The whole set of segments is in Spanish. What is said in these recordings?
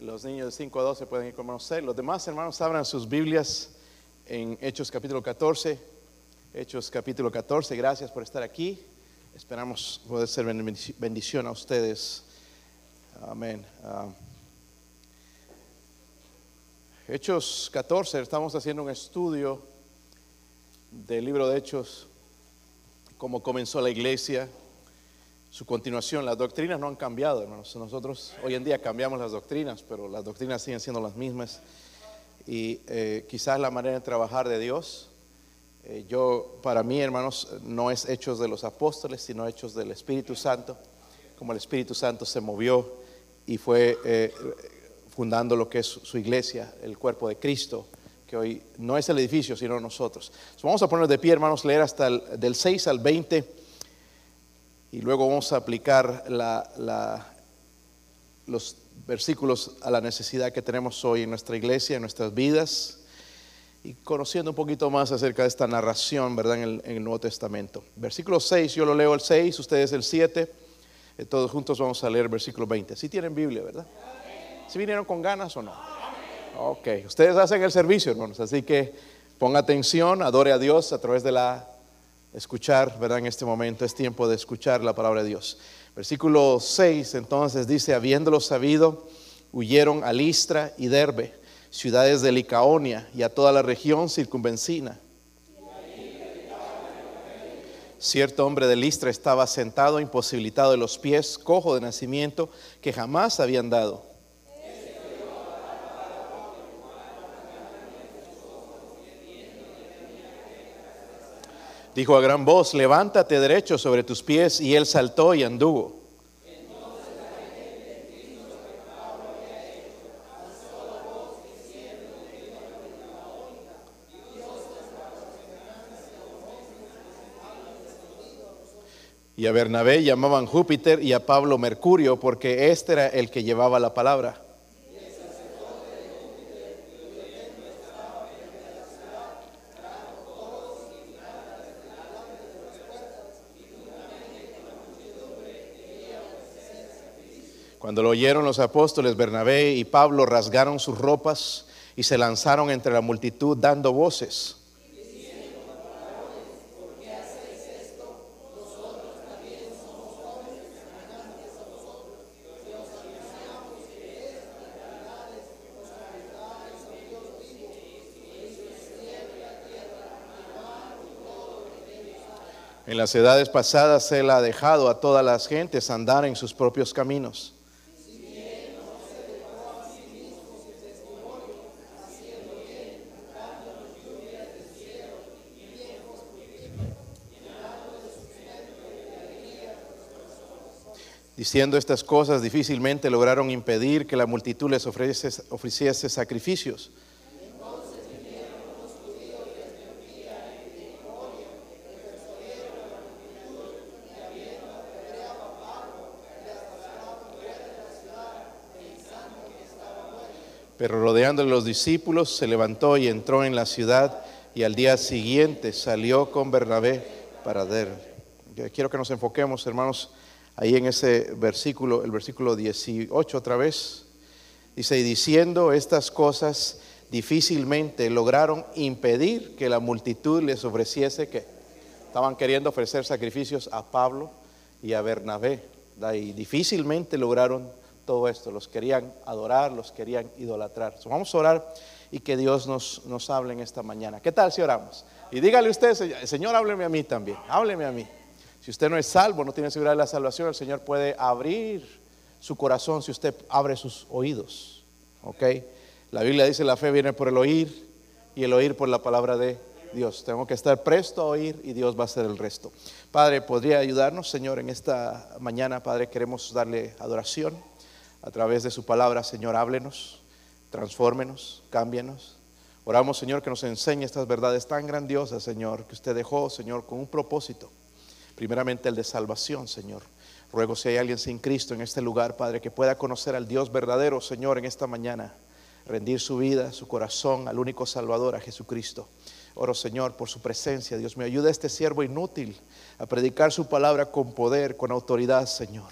Los niños de 5 a 12 pueden ir con hermanos C. Los demás hermanos abran sus Biblias en Hechos capítulo 14. Hechos capítulo 14. Gracias por estar aquí. Esperamos poder ser bendición a ustedes. Amén. Ah, Hechos 14. Estamos haciendo un estudio del libro de Hechos, cómo comenzó la iglesia su continuación. Las doctrinas no han cambiado, hermanos. Nosotros hoy en día cambiamos las doctrinas, pero las doctrinas siguen siendo las mismas. Y eh, quizás la manera de trabajar de Dios, eh, yo, para mí, hermanos, no es hechos de los apóstoles, sino hechos del Espíritu Santo, como el Espíritu Santo se movió y fue eh, fundando lo que es su iglesia, el cuerpo de Cristo, que hoy no es el edificio, sino nosotros. vamos a poner de pie, hermanos, leer hasta el, del 6 al 20 y luego vamos a aplicar los versículos a la necesidad que tenemos hoy en nuestra iglesia, en nuestras vidas, y conociendo un poquito más acerca de esta narración, ¿verdad?, en el, Nuevo Testamento. Versículo 6, yo lo leo el 6, ustedes el 7, eh, todos juntos vamos a leer versículo 20. Si tienen Biblia, ¿verdad? ¿Si vinieron con ganas o no? Ok, ustedes hacen el servicio, hermanos, así que ponga atención, adore a Dios a través de la escuchar, ¿verdad? En este momento es tiempo de escuchar la palabra de Dios. Versículo 6 entonces dice, habiéndolo sabido, huyeron a Listra y Derbe, ciudades de Licaonia y a toda la región circunvencina. Cierto hombre de Listra estaba sentado, imposibilitado de los pies, cojo de nacimiento, que jamás habían dado Dijo a gran voz, levántate derecho sobre tus pies, y él saltó y anduvo. Y a Bernabé llamaban Júpiter y a Pablo Mercurio, porque este era el que llevaba la palabra. Cuando lo oyeron los apóstoles, Bernabé y Pablo rasgaron sus ropas y se lanzaron entre la multitud dando voces. En las edades pasadas le ha dejado a todas las gentes andar en sus propios caminos. Diciendo estas cosas, difícilmente lograron impedir que la multitud les ofreciese, sacrificios. Pero rodeándole los discípulos, se levantó y entró en la ciudad y al día siguiente salió con Bernabé para ver. Quiero que nos enfoquemos, hermanos, ahí en ese versículo, el versículo 18 otra vez, dice, y diciendo estas cosas difícilmente lograron impedir que la multitud les ofreciese que estaban queriendo ofrecer sacrificios a Pablo y a Bernabé, y difícilmente lograron todo esto, los querían adorar, los querían idolatrar. vamos a orar y que Dios nos, nos hable en esta mañana. ¿Qué tal si oramos? Y dígale usted, Señor, hábleme a mí también, hábleme a mí. Si usted no es salvo, no tiene seguridad de la salvación, el Señor puede abrir su corazón si usted abre sus oídos. ¿Ok? La Biblia dice la fe viene por el oír y el oír por la palabra de Dios. Tengo que estar presto a oír y Dios va a hacer el resto. Padre, ¿podría ayudarnos, Señor, en esta mañana? Padre, queremos darle adoración a través de su palabra. Señor, háblenos, transfórmenos, cámbienos. Oramos, Señor, que nos enseñe estas verdades tan grandiosas, Señor, que usted dejó, Señor, con un propósito primeramente el de salvación, Señor. Ruego si hay alguien sin Cristo en este lugar, Padre, que pueda conocer al Dios verdadero, Señor, en esta mañana, rendir su vida, su corazón al único Salvador, a Jesucristo. Oro, Señor, por su presencia. Dios me ayuda a este siervo inútil a predicar su palabra con poder, con autoridad, Señor.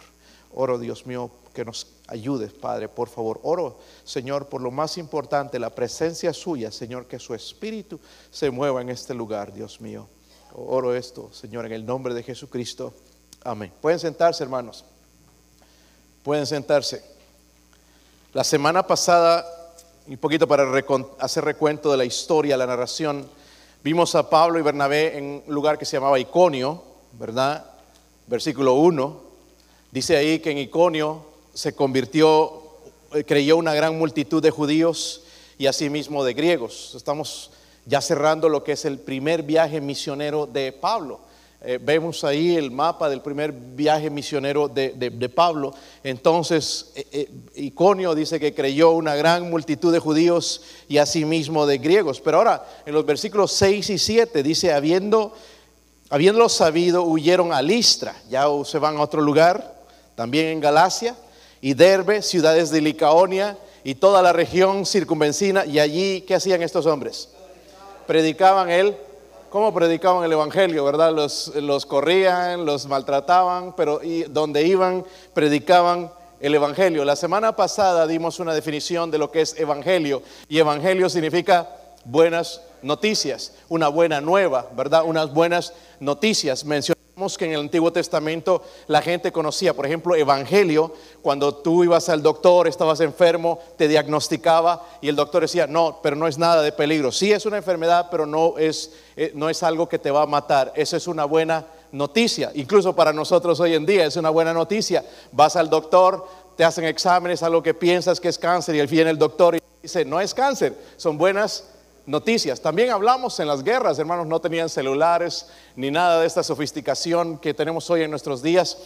oro Dios mío que nos ayudes, Padre, por favor. Oro, Señor, por lo más importante, la presencia suya, Señor, que su espíritu se mueva en este lugar, Dios mío. Oro esto, Señor, en el nombre de Jesucristo. Amén. Pueden sentarse, hermanos. Pueden sentarse. La semana pasada, un poquito para hacer recuento de la historia, la narración, vimos a Pablo y Bernabé en un lugar que se llamaba Iconio, ¿verdad? Versículo 1. Dice ahí que en Iconio se convirtió, eh, creyó una gran multitud de judíos y asimismo de griegos. Estamos ya cerrando lo que es el primer viaje misionero de Pablo. Eh, vemos ahí el mapa del primer viaje misionero de, Pablo. Entonces, eh, Iconio dice que creyó una gran multitud de judíos y asimismo de griegos. Pero ahora, en los versículos 6 y 7 dice, habiendo, habiéndolo sabido, huyeron a Listra. Ya se van a otro lugar, también en Galacia, y Derbe, ciudades de Licaonia y toda la región circunvencina. Y allí, ¿qué hacían estos hombres? Predicaban el, ¿cómo predicaban el Evangelio? ¿Verdad? Los, los corrían, los maltrataban, pero donde iban, predicaban el Evangelio. La semana pasada dimos una definición de lo que es Evangelio. Y Evangelio significa buenas noticias, una buena nueva, ¿verdad? Unas buenas noticias. Que en el Antiguo Testamento la gente conocía, por ejemplo, Evangelio, cuando tú ibas al doctor, estabas enfermo, te diagnosticaba y el doctor decía, no, pero no es nada de peligro. Sí es una enfermedad, pero no es, eh, no es algo que te va a matar. Eso es una buena noticia. Incluso para nosotros hoy en día es una buena noticia. Vas al doctor, te hacen exámenes, algo que piensas que es cáncer y fin el doctor dice, no es cáncer, son buenas noticias. También hablamos en las guerras, hermanos, no tenían celulares ni nada de esta sofisticación que tenemos hoy en nuestros días.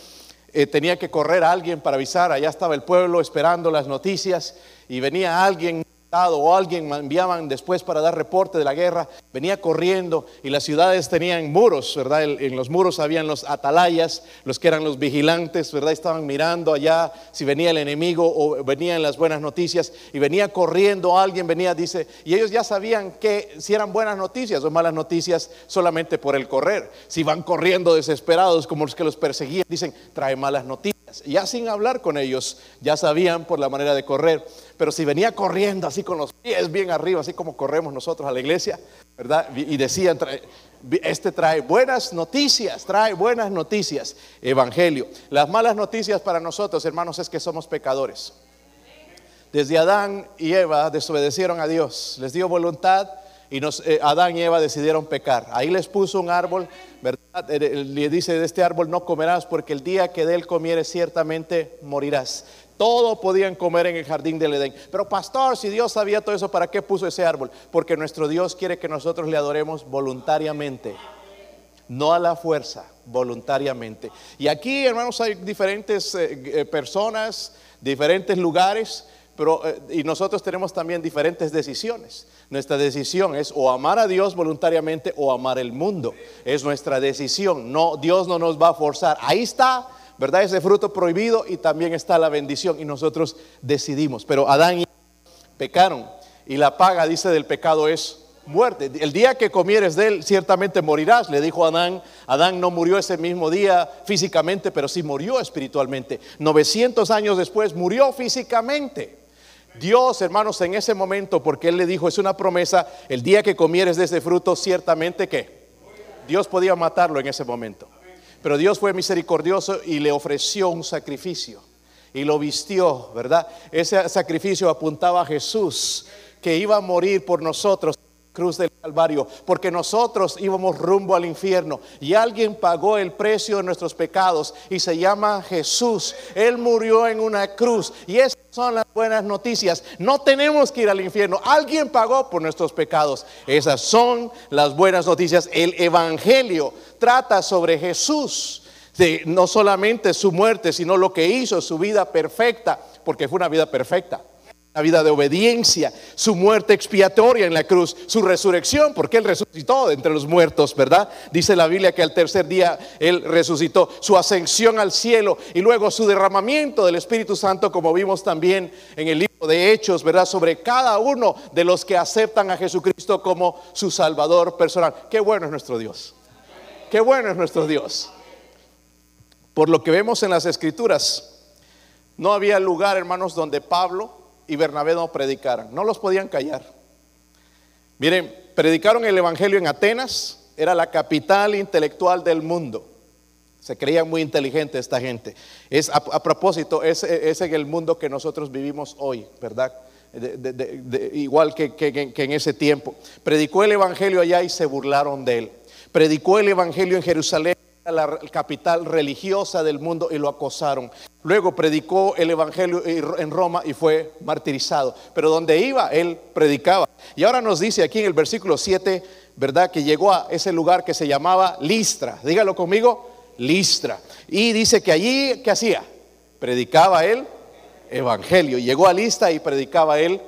Eh, tenía que correr a alguien para avisar, allá estaba el pueblo esperando las noticias y venía alguien o alguien enviaban después para dar reporte de la guerra, venía corriendo y las ciudades tenían muros, ¿verdad? En los muros habían los atalayas, los que eran los vigilantes, ¿verdad? Estaban mirando allá si venía el enemigo o venían las buenas noticias y venía corriendo alguien, venía, dice, y ellos ya sabían que si eran buenas noticias o malas noticias solamente por el correr. Si van corriendo desesperados como los que los perseguían, dicen, trae malas noticias. Ya sin hablar con ellos, ya sabían por la manera de correr. Pero si venía corriendo así con los pies bien arriba, así como corremos nosotros a la iglesia, ¿verdad? Y decían, este trae buenas noticias, trae buenas noticias, Evangelio. Las malas noticias para nosotros, hermanos, es que somos pecadores. Desde Adán y Eva desobedecieron a Dios, les dio voluntad y eh, Adán y Eva decidieron pecar. Ahí les puso un árbol, ¿verdad? Eh, le dice, de este árbol no comerás porque el día que de él comieres ciertamente morirás. Todo podían comer en el jardín del Edén. Pero pastor, si Dios sabía todo eso, ¿para qué puso ese árbol? Porque nuestro Dios quiere que nosotros le adoremos voluntariamente. No a la fuerza, voluntariamente. Y aquí, hermanos, hay diferentes personas, diferentes lugares pero, eh, y nosotros tenemos también diferentes decisiones. Nuestra decisión es o amar a Dios voluntariamente o amar el mundo. Es nuestra decisión. No, Dios no nos va a forzar. Ahí está, ¿verdad? Ese fruto prohibido y también está la bendición y nosotros decidimos. Pero Adán y pecaron y la paga, dice, del pecado es muerte. El día que comieres de él, ciertamente morirás, le dijo Adán. Adán no murió ese mismo día físicamente, pero sí murió espiritualmente. 900 años después murió físicamente. Dios, hermanos, en ese momento, porque Él le dijo, es una promesa, el día que comieres de ese fruto, ciertamente que Dios podía matarlo en ese momento. Pero Dios fue misericordioso y le ofreció un sacrificio y lo vistió, ¿verdad? Ese sacrificio apuntaba a Jesús, que iba a morir por nosotros cruz del Calvario, porque nosotros íbamos rumbo al infierno y alguien pagó el precio de nuestros pecados y se llama Jesús. Él murió en una cruz y esas son las buenas noticias. No tenemos que ir al infierno, alguien pagó por nuestros pecados. Esas son las buenas noticias. El Evangelio trata sobre Jesús. De no solamente su muerte, sino lo que hizo, su vida perfecta, porque fue una vida perfecta vida de obediencia, su muerte expiatoria en la cruz, su resurrección, porque Él resucitó de entre los muertos, ¿verdad? Dice la Biblia que al tercer día Él resucitó, su ascensión al cielo y luego su derramamiento del Espíritu Santo, como vimos también en el libro de Hechos, ¿verdad? Sobre cada uno de los que aceptan a Jesucristo como su Salvador personal. Qué bueno es nuestro Dios. Qué bueno es nuestro Dios. Por lo que vemos en las Escrituras, no había lugar, hermanos, donde Pablo y Bernabé no predicaran. No los podían callar. Miren, predicaron el Evangelio en Atenas, era la capital intelectual del mundo. Se creían muy inteligentes esta gente. Es a, propósito, es, en el mundo que nosotros vivimos hoy, ¿verdad? igual que, que en ese tiempo. Predicó el Evangelio allá y se burlaron de él. Predicó el Evangelio en Jerusalén la capital religiosa del mundo y lo acosaron. Luego predicó el Evangelio en Roma y fue martirizado. Pero donde iba, él predicaba. Y ahora nos dice aquí en el versículo 7, ¿verdad? Que llegó a ese lugar que se llamaba Listra. Dígalo conmigo, Listra. Y dice que allí, ¿qué hacía? Predicaba el Evangelio. Llegó a Listra y predicaba el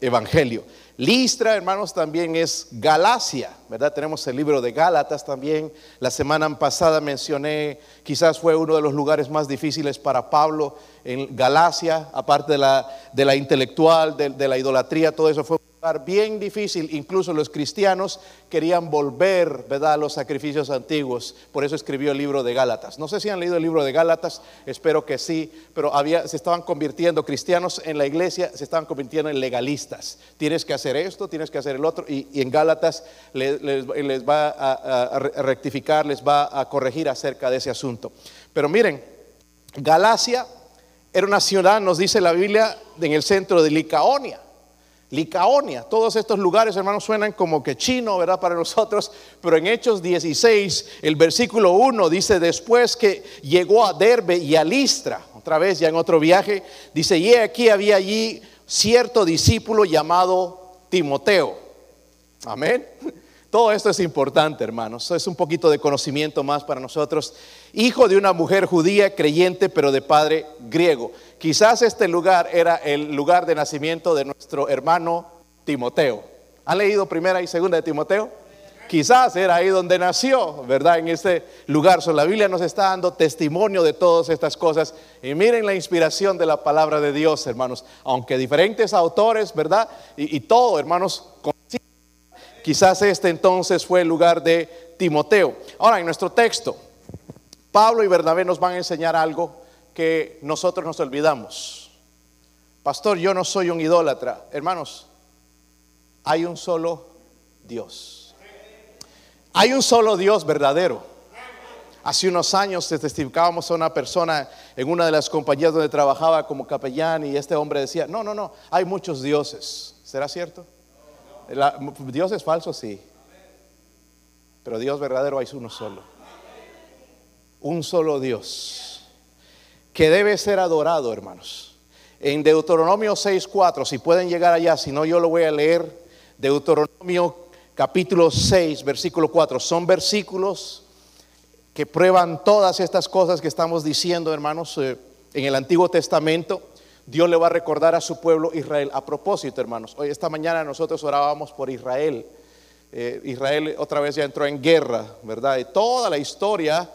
Evangelio. Listra, hermanos, también es Galacia, ¿verdad? Tenemos el libro de Gálatas también. La semana pasada mencioné, quizás fue uno de los lugares más difíciles para Pablo en Galacia, aparte de la, de la intelectual, de, de la idolatría, todo eso fue bien difícil, incluso los cristianos querían volver a los sacrificios antiguos, por eso escribió el libro de Gálatas. No sé si han leído el libro de Gálatas, espero que sí, pero se estaban convirtiendo, cristianos en la iglesia se estaban convirtiendo en legalistas. Tienes que hacer esto, tienes que hacer el otro, y, en Gálatas les, va a, a rectificar, les va a corregir acerca de ese asunto. Pero miren, Galacia era una ciudad, nos dice la Biblia, en el centro de Licaonia. Licaonia. Todos estos lugares, hermanos, suenan como que chino, ¿verdad? Para nosotros, pero en Hechos 16, el versículo 1 dice, después que llegó a Derbe y a Listra, otra vez ya en otro viaje, dice, y aquí había allí cierto discípulo llamado Timoteo. Amén. Todo esto es importante, hermanos. Es un poquito de conocimiento más para nosotros. Hijo de una mujer judía, creyente, pero de padre griego. Quizás este lugar era el lugar de nacimiento de nuestro hermano Timoteo. ¿Han leído primera y segunda de Timoteo? Quizás era ahí donde nació, ¿verdad? En ese lugar. la Biblia nos está dando testimonio de todas estas cosas. Y miren la inspiración de la palabra de Dios, hermanos. Aunque diferentes autores, ¿verdad? Y, y todo, hermanos, Quizás este entonces fue el lugar de Timoteo. Ahora, en nuestro texto, Pablo y Bernabé nos van a enseñar algo que nosotros nos olvidamos. Pastor, yo no soy un idólatra. Hermanos, hay un solo Dios. Hay un solo Dios verdadero. Hace unos años testificábamos a una persona en una de las compañías donde trabajaba como capellán y este hombre decía, no, no, no, hay muchos dioses. ¿Será cierto? Dios es falso, sí. Pero Dios verdadero hay uno solo. Un solo Dios. Que debe ser adorado, hermanos. En Deuteronomio 6.4, si pueden llegar allá, si no yo lo voy a leer. Deuteronomio capítulo 6, versículo 4. Son versículos que prueban todas estas cosas que estamos diciendo, hermanos, eh, en el Antiguo Testamento. Dios le va a recordar a su pueblo Israel. A propósito, hermanos, hoy esta mañana nosotros orábamos por Israel. Eh, Israel otra vez ya entró en guerra, ¿verdad? Y toda la historia,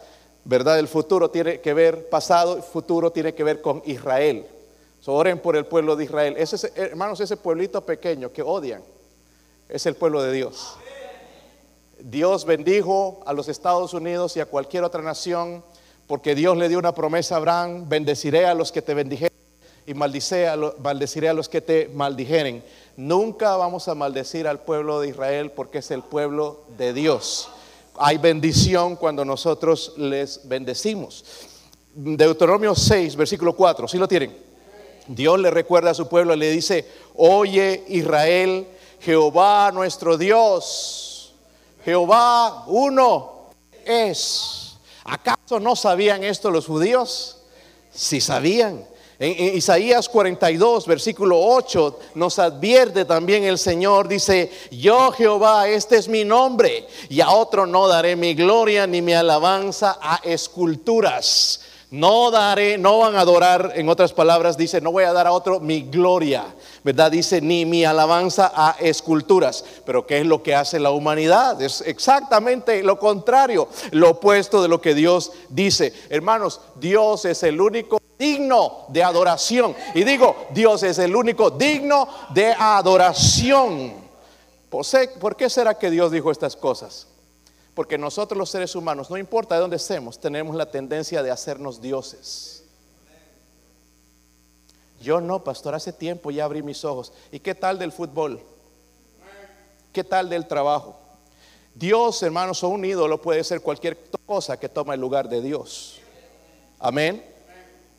¿verdad? Del futuro tiene que ver, pasado y futuro tiene que ver con Israel. oren por el pueblo de Israel. Ese, hermanos, ese pueblito pequeño que odian es el pueblo de Dios. Dios bendijo a los Estados Unidos y a cualquier otra nación porque Dios le dio una promesa a Abraham, bendeciré a los que te bendijeren y maldiciré a, maldeciré a los que te maldijeren. Nunca vamos a maldecir al pueblo de Israel porque es el pueblo de Dios. Hay bendición cuando nosotros les bendecimos. Deuteronomio 6, versículo 4, ¿sí lo tienen? Dios le recuerda a su pueblo y le dice, oye Israel, Jehová nuestro Dios, Jehová uno es. ¿Acaso no sabían esto los judíos? Si sabían. En, Isaías 42, versículo 8, nos advierte también el Señor, dice, yo Jehová, este es mi nombre, y a otro no daré mi gloria ni mi alabanza a esculturas. No daré, no van a adorar, en otras palabras, dice, no voy a dar a otro mi gloria, ¿verdad? Dice, ni mi alabanza a esculturas. Pero ¿qué es lo que hace la humanidad? Es exactamente lo contrario, lo opuesto de lo que Dios dice. Hermanos, Dios es el único digno de adoración. Y digo, Dios es el único digno de adoración. ¿Por qué será que Dios dijo estas cosas? Porque nosotros los seres humanos, no importa de dónde estemos, tenemos la tendencia de hacernos dioses. Yo no, pastor, hace tiempo ya abrí mis ojos. ¿Y qué tal del fútbol? ¿Qué tal del trabajo? Dios, hermanos, o un ídolo puede ser cualquier cosa que toma el lugar de Dios. Amén.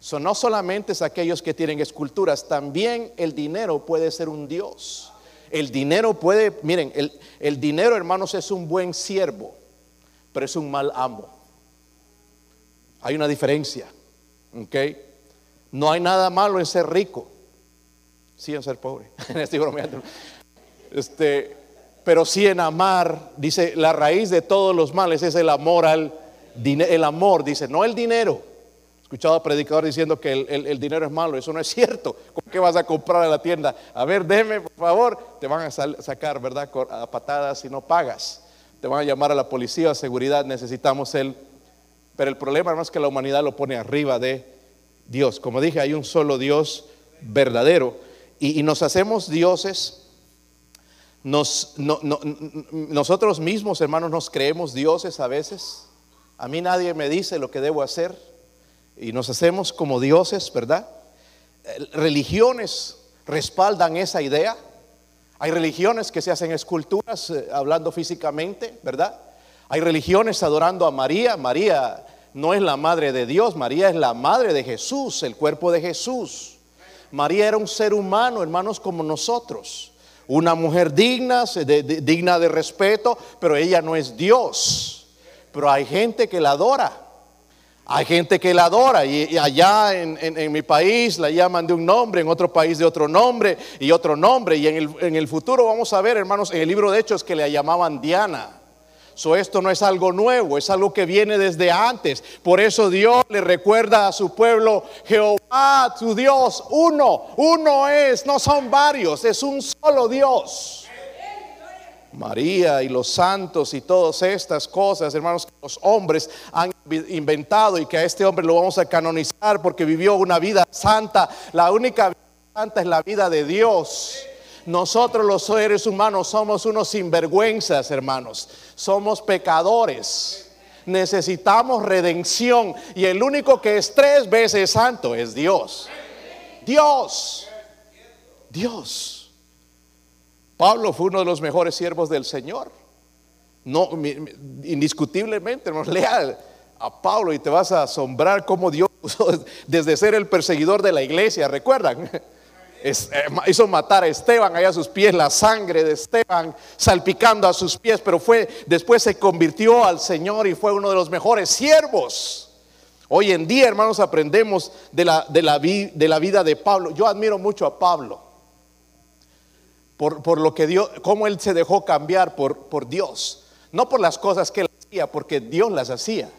Son no solamente es aquellos que tienen esculturas, también el dinero puede ser un Dios. El dinero puede, miren, el, el dinero, hermanos, es un buen siervo, pero es un mal amo. Hay una diferencia. ¿Ok? No hay nada malo en ser rico. Sí en ser pobre. Estoy bromeando. Este, pero sí en amar, dice, la raíz de todos los males es el amor al. El amor, dice, no el dinero. Escuchado a predicador diciendo que el, dinero es malo. Eso no es cierto. ¿Con qué vas a comprar a la tienda? A ver, déme, por favor. Te van a sacar, ¿verdad? A patadas si no pagas. Te van a llamar a la policía, a seguridad. Necesitamos el pero el problema, hermano, es que la humanidad lo pone arriba de Dios. Como dije, hay un solo Dios verdadero. Y, nos hacemos dioses. Nos, nosotros mismos, hermanos, nos creemos dioses a veces. A mí nadie me dice lo que debo hacer. Y nos hacemos como dioses, ¿verdad? Religiones respaldan esa idea. Hay religiones que se hacen esculturas eh, hablando físicamente, ¿verdad? Hay religiones adorando a María. María no es la madre de Dios, María es la madre de Jesús, el cuerpo de Jesús. María era un ser humano, hermanos, como nosotros. Una mujer digna, digna de respeto, pero ella no es Dios. Pero hay gente que la adora. Hay gente que la adora y, allá en, mi país la llaman de un nombre, en otro país de otro nombre y otro nombre. Y en el, en el futuro vamos a ver, hermanos, en el libro de Hechos que le llamaban Diana esto no es algo nuevo, es algo que viene desde antes. Por eso Dios le recuerda a su pueblo, Jehová, tu Dios, uno, uno es, no son varios, es un solo Dios. María y los santos y todas estas cosas, hermanos, que los hombres han inventado y que a este hombre lo vamos a canonizar porque vivió una vida santa. La única vida santa es la vida de Dios. Nosotros los seres humanos somos unos sinvergüenzas, hermanos. Somos pecadores. Necesitamos redención. Y el único que es tres veces santo es Dios. Dios. Dios. Pablo fue uno de los mejores siervos del Señor. No, indiscutiblemente, nos lea a Pablo y te vas a asombrar cómo Dios desde ser el perseguidor de la iglesia, ¿recuerdan? Eh, hizo matar a Esteban, allá a sus pies, la sangre de Esteban salpicando a sus pies, pero fue, después se convirtió al Señor y fue uno de los mejores siervos. Hoy en día, hermanos, aprendemos de la, de la, vida de Pablo. Yo admiro mucho a Pablo por, por, lo que Dios, cómo él se dejó cambiar por, por Dios. No por las cosas que él hacía, porque Dios las hacía,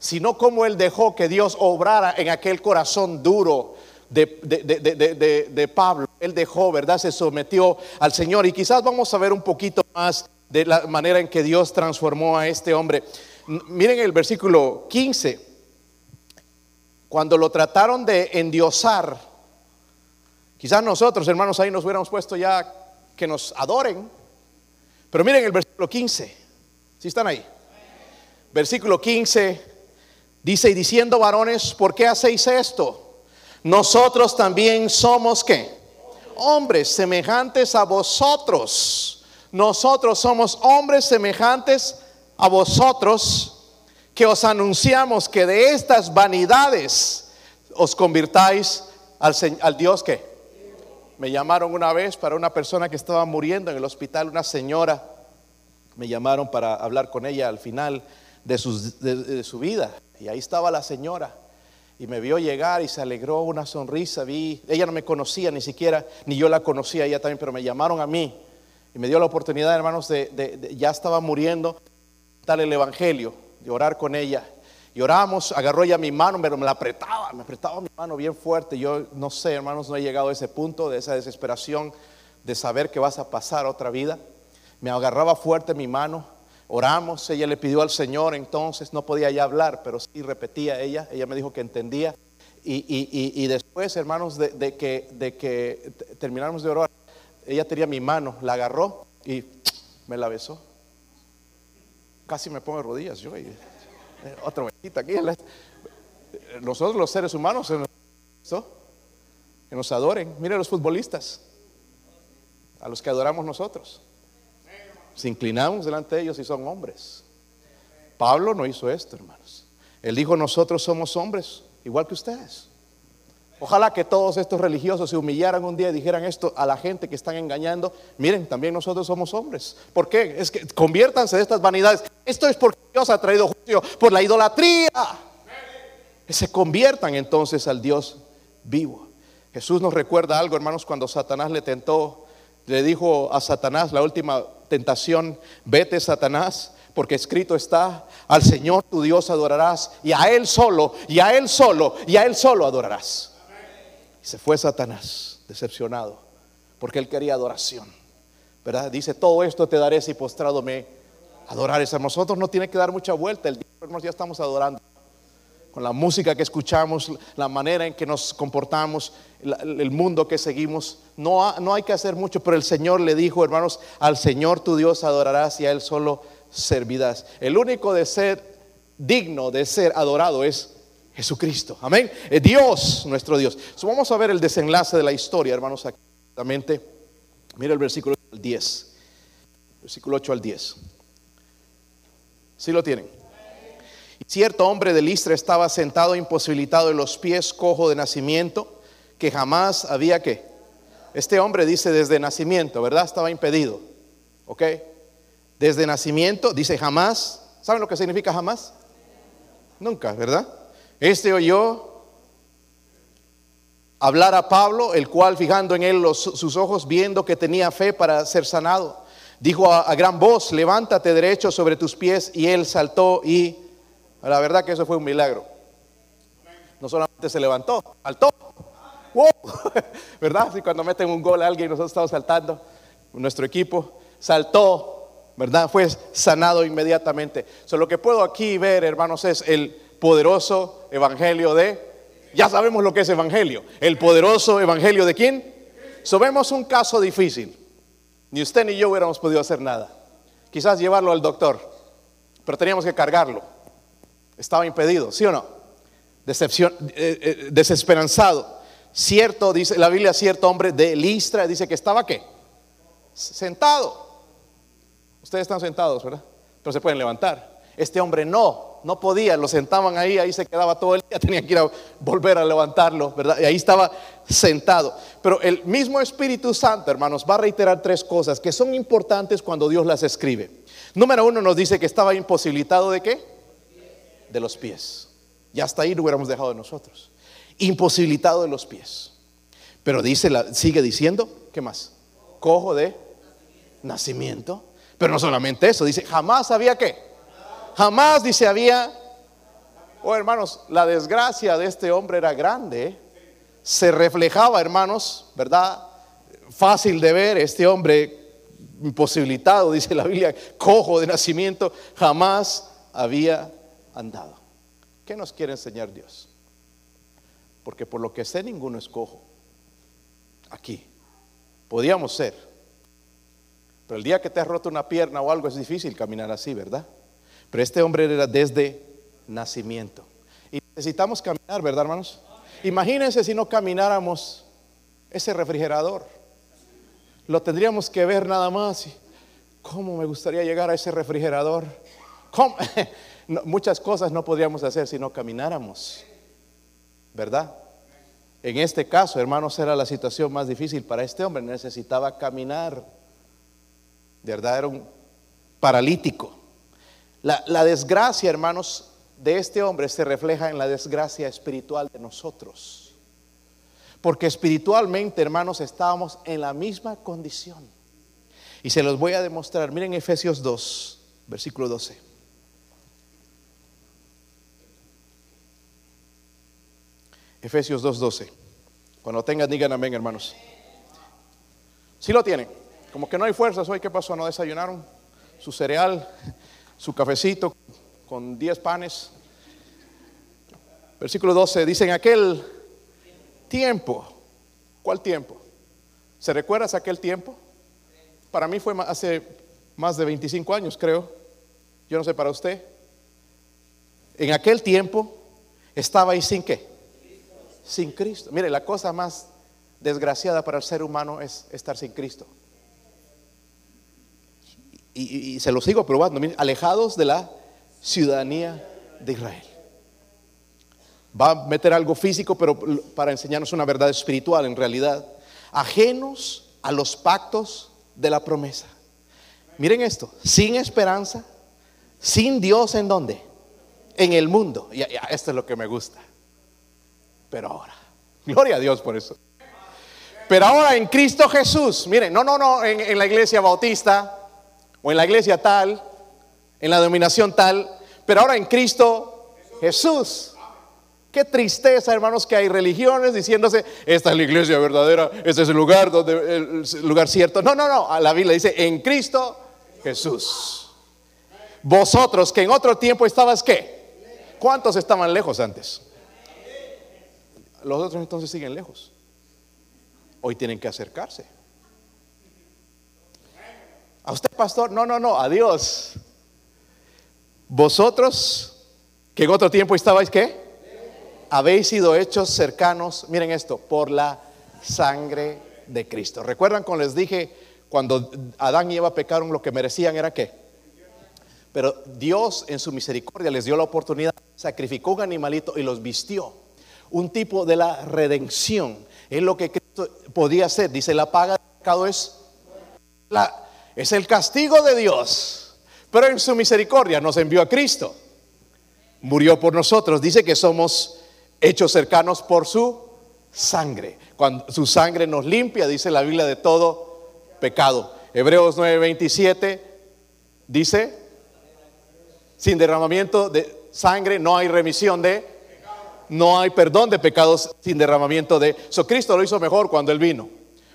sino cómo él dejó que Dios obrara en aquel corazón duro, de, Pablo. Él dejó, ¿verdad? Se sometió al Señor. Y quizás vamos a ver un poquito más de la manera en que Dios transformó a este hombre. Miren el versículo 15. Cuando lo trataron de endiosar, quizás nosotros, hermanos, ahí nos hubiéramos puesto ya que nos adoren. Pero miren el versículo 15. Si están ahí? Versículo 15 dice, y diciendo varones, ¿por qué hacéis esto? nosotros también somos qué? Hombres semejantes a vosotros. Nosotros somos hombres semejantes a vosotros que os anunciamos que de estas vanidades os convirtáis al, al Dios que me llamaron una vez para una persona que estaba muriendo en el hospital, una señora. Me llamaron para hablar con ella al final de, de su vida. Y ahí estaba la señora y me vio llegar y se alegró una sonrisa. Vi, ella no me conocía ni siquiera, ni yo la conocía ella también, pero me llamaron a mí y me dio la oportunidad, hermanos, de, ya estaba muriendo, tal el evangelio, de orar con ella. Y oramos, agarró ella mi mano, pero me la apretaba, me apretaba mi mano bien fuerte. Yo no sé, hermanos, no he llegado a ese punto de esa desesperación de saber que vas a pasar otra vida. Me agarraba fuerte mi mano Oramos, ella le pidió al Señor, entonces no podía ya hablar, pero sí repetía ella, ella me dijo que entendía. Y, después, hermanos, de, que, de que terminamos de orar, ella tenía mi mano, la agarró y me la besó. Casi me pongo de rodillas yo. Y, eh, otra besita aquí. Nosotros los seres humanos, que nos adoren. Mire los futbolistas, a los que adoramos nosotros. Se inclinamos delante de ellos y son hombres. Pablo no hizo esto, hermanos. Él dijo, nosotros somos hombres, igual que ustedes. Ojalá que todos estos religiosos se humillaran un día y dijeran esto a la gente que están engañando. Miren, también nosotros somos hombres. ¿Por qué? Es que conviértanse de estas vanidades. Esto es porque Dios ha traído juicio por la idolatría. Que se conviertan entonces al Dios vivo. Jesús nos recuerda algo, hermanos, cuando Satanás le tentó, le dijo a Satanás la última tentación, vete Satanás, porque escrito está, al Señor tu Dios adorarás y a Él solo, y a Él solo, y a Él solo adorarás. Y se fue Satanás, decepcionado, porque él quería adoración. ¿Verdad? Dice, todo esto te daré si postrado me adorares. A nosotros no tiene que dar mucha vuelta, el día ya estamos adorando. Con la música que escuchamos, la manera en que nos comportamos, el mundo que seguimos, no, no hay que hacer mucho, pero el Señor le dijo, hermanos, al Señor tu Dios adorarás y a Él solo servirás. El único de ser digno de ser adorado es Jesucristo. Amén. Eh, Dios, nuestro Dios. vamos a ver el desenlace de la historia, hermanos, aquí. Mira el versículo 10. Versículo 8 al 10. Si lo tienen? Cierto hombre de Listra estaba sentado imposibilitado en los pies, cojo de nacimiento, que jamás había que. Este hombre dice desde nacimiento, ¿verdad? Estaba impedido. ¿Ok? Desde nacimiento, dice jamás. ¿Saben lo que significa jamás? Nunca, ¿verdad? Este oyó hablar a Pablo, el cual fijando en él sus ojos, viendo que tenía fe para ser sanado, dijo a, gran voz, levántate derecho sobre tus pies, y él saltó y la verdad que eso fue un milagro. No solamente se levantó, saltó. ¿Verdad? Si cuando meten un gol a alguien, nosotros estamos saltando, nuestro equipo saltó, ¿verdad? Fue sanado inmediatamente. lo que puedo aquí ver, hermanos, es el poderoso evangelio de, ya sabemos lo que es evangelio, el poderoso evangelio de quién. Sobemos un caso difícil, ni usted ni yo hubiéramos podido hacer nada. Quizás llevarlo al doctor, pero teníamos que cargarlo. Estaba impedido, ¿sí o no? Decepción, eh, eh, desesperanzado. Cierto, dice la Biblia, cierto hombre de Listra, dice que estaba qué? Sentado. Ustedes están sentados, ¿verdad? Pero se pueden levantar. Este hombre no, no podía, lo sentaban ahí, ahí se quedaba todo el día, tenían que ir a volver a levantarlo, ¿verdad? Y ahí estaba sentado. Pero el mismo Espíritu Santo, hermanos, va a reiterar tres cosas que son importantes cuando Dios las escribe. Número uno nos dice que estaba imposibilitado de qué? De los pies. Y hasta ahí lo hubiéramos dejado de nosotros. Imposibilitado de los pies. Pero dice, sigue diciendo, ¿qué más? Cojo de nacimiento. Pero no solamente eso, dice, jamás había qué? Jamás, dice, había, oh hermanos, la desgracia de este hombre era grande. Se reflejaba, hermanos, ¿verdad? Fácil de ver, este hombre imposibilitado, dice la Biblia, cojo de nacimiento, jamás había andado. ¿Qué nos quiere enseñar Dios? Porque por lo que sé, ninguno es cojo. Aquí. Podíamos ser. Pero el día que te has roto una pierna o algo es difícil caminar así, ¿verdad? Pero este hombre era desde nacimiento. Y necesitamos caminar, ¿verdad, hermanos? Imagínense si no camináramos ese refrigerador. Lo tendríamos que ver nada más. ¿Cómo me gustaría llegar a ese refrigerador? muchas cosas no podríamos hacer si no camináramos. ¿Verdad? En este caso, hermanos, era la situación más difícil para este hombre. Necesitaba caminar. Verdad, era un paralítico. La, desgracia, hermanos, de este hombre se refleja en la desgracia espiritual de nosotros. Porque espiritualmente, hermanos, estábamos en la misma condición. Y se los voy a demostrar. Miren Efesios 2, versículo 12. Efesios 2, 12. Cuando tengan, digan amén, hermanos. Si lo tienen. Como que no hay fuerzas hoy, ¿qué pasó? ¿No desayunaron su cereal? su cafecito con 10 panes. Versículo 12 dice, en aquel tiempo, ¿cuál tiempo? ¿Se recuerdas aquel tiempo? Para mí fue hace más de 25 años, creo. Yo no sé para usted. En aquel tiempo estaba ahí sin qué? Sin Cristo. Mire, la cosa más desgraciada para el ser humano es estar sin Cristo. Y, se lo sigo probando, alejados de la ciudadanía de Israel. Va a meter algo físico, pero para enseñarnos una verdad espiritual en realidad. Ajenos a los pactos de la promesa. Miren esto, sin esperanza, sin Dios en dónde? En el mundo. Y, esto es lo que me gusta. Pero ahora, gloria a Dios por eso. Pero ahora en Cristo Jesús, miren, no, no, no, en, la iglesia bautista o en la iglesia tal, en la dominación tal, pero ahora en Cristo Jesús. Qué tristeza, hermanos, que hay religiones diciéndose, esta es la iglesia verdadera, este es el lugar donde el lugar cierto. No, no, no, la Biblia dice en Cristo Jesús. Vosotros que en otro tiempo estabas qué? ¿Cuántos estaban lejos antes? Los otros entonces siguen lejos. Hoy tienen que acercarse. ¿A usted, pastor? No, no, no, a Dios. Vosotros que en otro tiempo estabais qué? habéis sido hechos cercanos, miren esto, por la sangre de Cristo. ¿Recuerdan cuando les dije, cuando Adán y Eva pecaron, lo que merecían era qué? Pero Dios en su misericordia les dio la oportunidad, sacrificó un animalito y los vistió. Un tipo de la redención. Es lo que Cristo podía hacer. Dice, la paga del pecado es, es el castigo de Dios. Pero en su misericordia nos envió a Cristo. Murió por nosotros. Dice que somos hechos cercanos por su sangre. Cuando su sangre nos limpia, dice la Biblia, de todo pecado. Hebreos 9:27 dice, sin derramamiento de sangre no hay remisión de, no hay perdón de pecados sin derramamiento de... So, Cristo lo hizo mejor cuando Él vino.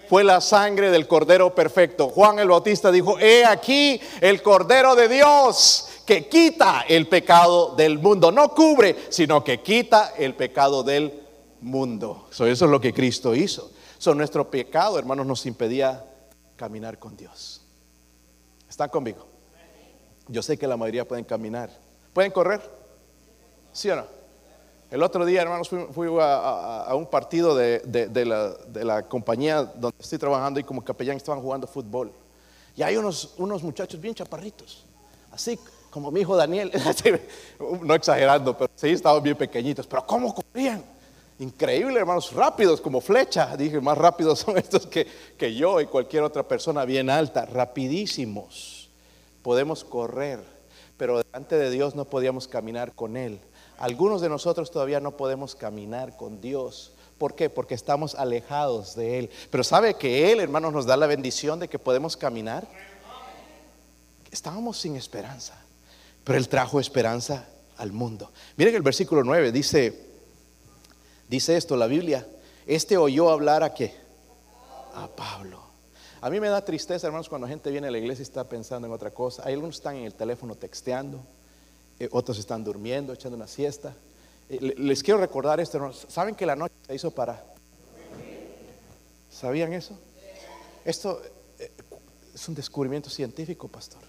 Fue la sangre del Cordero perfecto. Juan el Bautista dijo, he aquí el Cordero de Dios que quita el pecado del mundo. No cubre, sino que quita el pecado del mundo. eso es lo que Cristo hizo. So, nuestro pecado, hermanos, nos impedía caminar con Dios. ¿Están conmigo? Yo sé que la mayoría pueden caminar. ¿Pueden correr? ¿Sí o no? El otro día, hermanos, fui, a, un partido de, la, compañía donde estoy trabajando y como capellán estaban jugando fútbol. Y hay unos, muchachos bien chaparritos, así como mi hijo Daniel, no exagerando, pero sí estaban bien pequeñitos, pero ¿cómo corrían? Increíble, hermanos, rápidos como flecha. Dije, más rápidos son estos que yo y cualquier otra persona bien alta, rapidísimos. Podemos correr, pero delante de Dios no podíamos caminar con Él. Algunos de nosotros todavía no podemos caminar con Dios. ¿Por qué? Porque estamos alejados de Él. Pero ¿sabe que Él, hermanos, nos da la bendición de que podemos caminar? Estábamos sin esperanza. Pero Él trajo esperanza al mundo. Miren el versículo 9, dice, dice esto la Biblia. Este oyó hablar a qué? A Pablo. A mí me da tristeza, hermanos, cuando gente viene a la iglesia y está pensando en otra cosa. Hay algunos están en el teléfono texteando, eh, otros están durmiendo, echando una siesta. Eh, les quiero recordar esto. ¿Saben que la noche se hizo para? ¿Sabían eso? Esto eh, es un descubrimiento científico, pastor.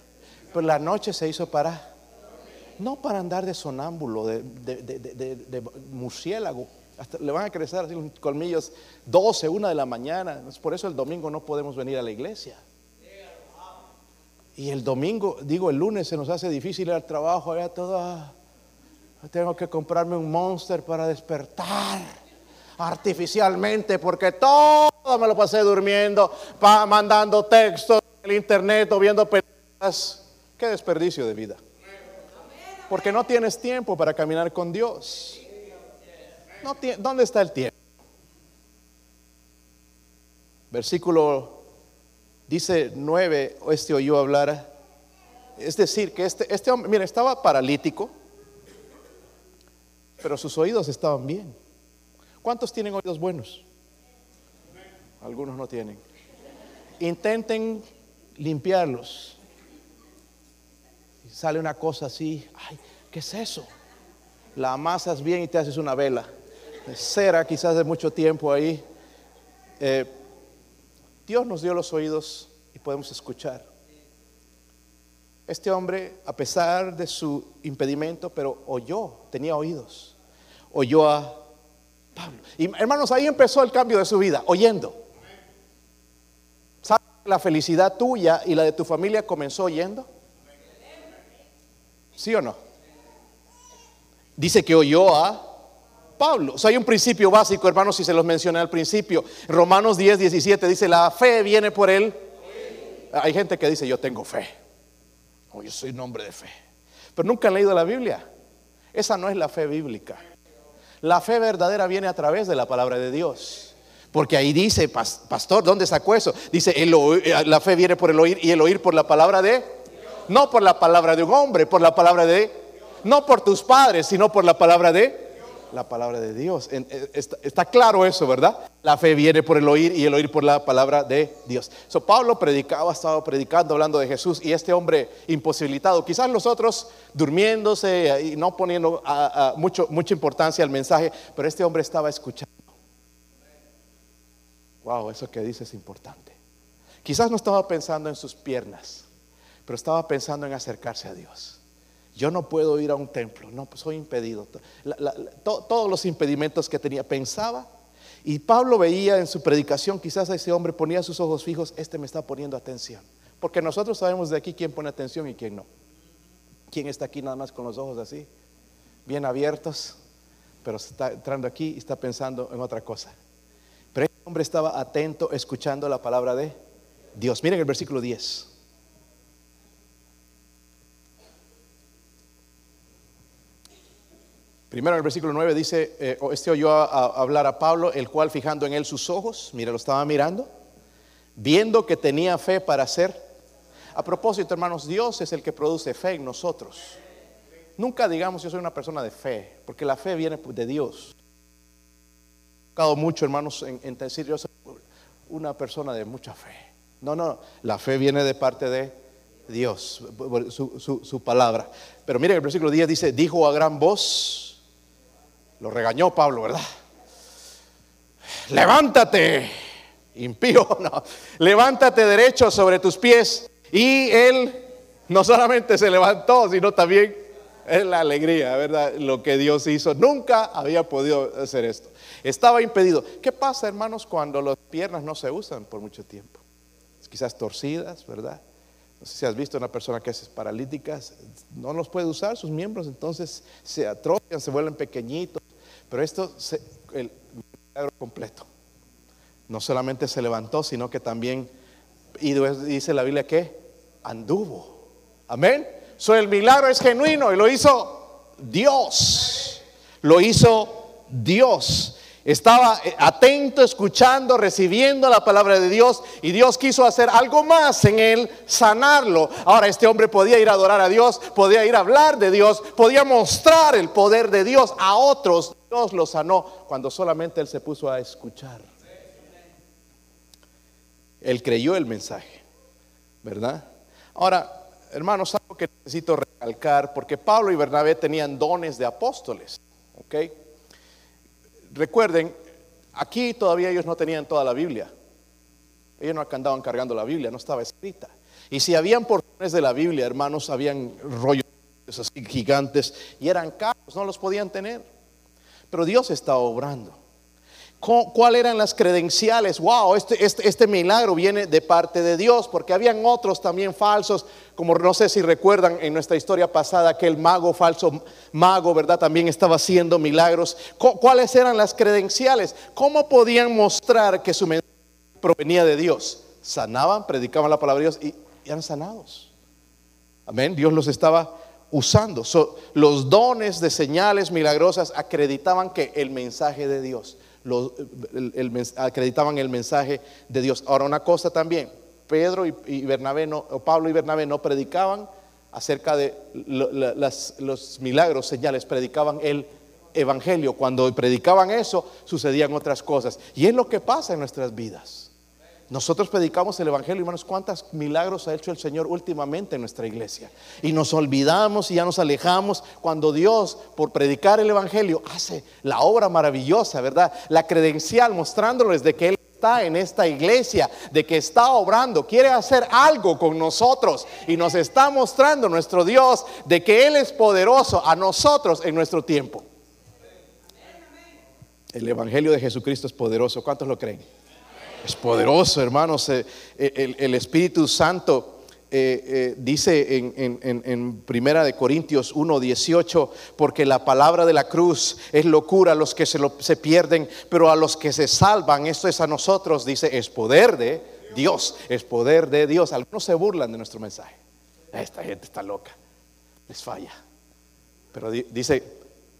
Pero la noche se hizo para no para andar de sonámbulo, de, murciélago. Hasta le van a crecer así los colmillos 12, 1 de la mañana. Por eso el domingo no podemos venir a la iglesia. Y el domingo, digo, el lunes se nos hace difícil ir al trabajo. Allá toda, tengo que comprarme un monster para despertar artificialmente porque todo me lo pasé durmiendo, mandando textos en el internet o viendo películas. Qué desperdicio de vida. Porque no tienes tiempo para caminar con Dios. ¿Dónde está el tiempo? Versículo dice 9, este oyó hablar. Es decir, que este, este hombre, mira, estaba paralítico, pero sus oídos estaban bien. ¿Cuántos tienen oídos buenos? Algunos no tienen. Intenten limpiarlos sale una cosa así, ay, ¿qué es eso? La amasas bien y te haces una vela. Cera quizás de mucho tiempo ahí. Eh, Dios nos dio los oídos y podemos escuchar. Este hombre, a pesar de su impedimento, pero oyó, tenía oídos. Oyó a Pablo. Y hermanos, ahí empezó el cambio de su vida, oyendo. ¿Sabes la felicidad tuya y la de tu familia comenzó oyendo? ¿Sí o no? Dice que oyó a Pablo. O sea, hay un principio básico, hermanos, si se los mencioné al principio. Romanos 10, 17 dice, la fe viene por él. Hay gente que dice, yo tengo fe. O yo soy un hombre de fe. Pero nunca han leído la Biblia. Esa no es la fe bíblica. La fe verdadera viene a través de la palabra de Dios. Porque ahí dice, pastor, ¿dónde sacó eso? Dice, eh, la fe viene por el oír y el oír por la palabra de... No por la palabra de un hombre, por la palabra de... No por tus padres, sino por la palabra de la palabra de Dios. Eh, está, claro eso, ¿verdad? La fe viene por el oír y el oír por la palabra de Dios. So, Pablo predicaba, estaba predicando, hablando de Jesús y este hombre imposibilitado, quizás nosotros durmiéndose y no poniendo mucho, mucha importancia al mensaje, pero este hombre estaba escuchando. Wow, eso que dice es importante. Quizás no estaba pensando en sus piernas, pero estaba pensando en acercarse a Dios. Yo no puedo ir a un templo, no, pues soy impedido. todos los impedimentos que tenía, pensaba. Y Pablo veía en su predicación, quizás a ese hombre ponía sus ojos fijos, este me está poniendo atención. Porque nosotros sabemos de aquí quién pone atención y quién no. ¿Quién está aquí nada más con los ojos así? Bien abiertos, pero está entrando aquí y está pensando en otra cosa. Pero ese hombre estaba atento, escuchando la palabra de Dios. Miren el versículo 10. Primero en el versículo 9 dice, eh, este oyó hablar a Pablo, el cual fijando en él sus ojos, mira, lo estaba mirando, viendo que tenía fe para hacer. A propósito, hermanos, Dios es el que produce fe en nosotros. Nunca digamos yo soy una persona de fe, porque la fe viene de Dios. He tocado mucho, hermanos, en, decir yo soy una persona de mucha fe. No, no, la fe viene de parte de Dios, su, su palabra. Pero miren, el versículo 10 dice, dijo a gran voz, lo regañó Pablo, ¿verdad? Levántate, impío, no. Levántate derecho sobre tus pies. Y él no solamente se levantó, sino también es la alegría, ¿verdad? Lo que Dios hizo. Nunca había podido hacer esto. Estaba impedido. ¿Qué pasa, hermanos, cuando las piernas no se usan por mucho tiempo? Quizás torcidas, ¿verdad? No sé si has visto una persona que es paralítica, no los puede usar sus miembros, entonces se atrofian, se vuelven pequeñitos. Pero esto, el milagro completo. No solamente se levantó, sino que también, y dice la Biblia que anduvo. Amén. So, el milagro es genuino y lo hizo Dios. Lo hizo Dios. Estaba eh, atento, escuchando, recibiendo la palabra de Dios y Dios quiso hacer algo más en él, sanarlo. Ahora este hombre podía ir a adorar a Dios, podía ir a hablar de Dios, podía mostrar el poder de Dios a otros. Dios lo sanó cuando solamente él se puso a escuchar. Él creyó el mensaje, ¿verdad? Ahora, hermanos, algo que necesito recalcar, porque Pablo y Bernabé tenían dones de apóstoles, ¿ok? Recuerden, aquí todavía ellos no tenían toda la Biblia. Ellos no andaban cargando la Biblia, no estaba escrita. Y si habían porciones de la Biblia, hermanos, habían rollos así gigantes y eran caros, no los podían tener. Pero Dios estaba obrando. ¿Cuáles eran las credenciales? Wow, este, este, este, milagro viene de parte de Dios, porque habían otros también falsos, como no sé si recuerdan en nuestra historia pasada que el mago falso, mago, ¿verdad? También estaba haciendo milagros. ¿Cuáles eran las credenciales? ¿Cómo podían mostrar que su mensaje provenía de Dios? Sanaban, predicaban la palabra de Dios y eran sanados. Amén, Dios los estaba usando. los dones de señales milagrosas acreditaban que el mensaje de Dios acreditaban el mensaje de Dios. Ahora, una cosa también, Pedro y, Bernabé, no, o Pablo y Bernabé no predicaban acerca de los milagros, señales, predicaban el evangelio. Cuando predicaban eso, sucedían otras cosas. Y es lo que pasa en nuestras vidas. Nosotros predicamos el Evangelio, hermanos, cuántos milagros ha hecho el Señor últimamente en nuestra iglesia. Y nos olvidamos y ya nos alejamos cuando Dios, por predicar el Evangelio, hace la obra maravillosa, ¿verdad? La credencial mostrándoles de que Él está en esta iglesia, de que está obrando, quiere hacer algo con nosotros y nos está mostrando nuestro Dios de que Él es poderoso a nosotros en nuestro tiempo. El Evangelio de Jesucristo es poderoso. ¿Cuántos lo creen? Es poderoso, hermanos. Eh, el, Espíritu Santo eh, eh, dice en, Primera de Corintios 1, 18, porque la palabra de la cruz es locura a los que se, se pierden, pero a los que se salvan, esto es a nosotros, dice, es poder de Dios, es poder de Dios. Algunos se burlan de nuestro mensaje. Esta gente está loca, les falla. Pero dice,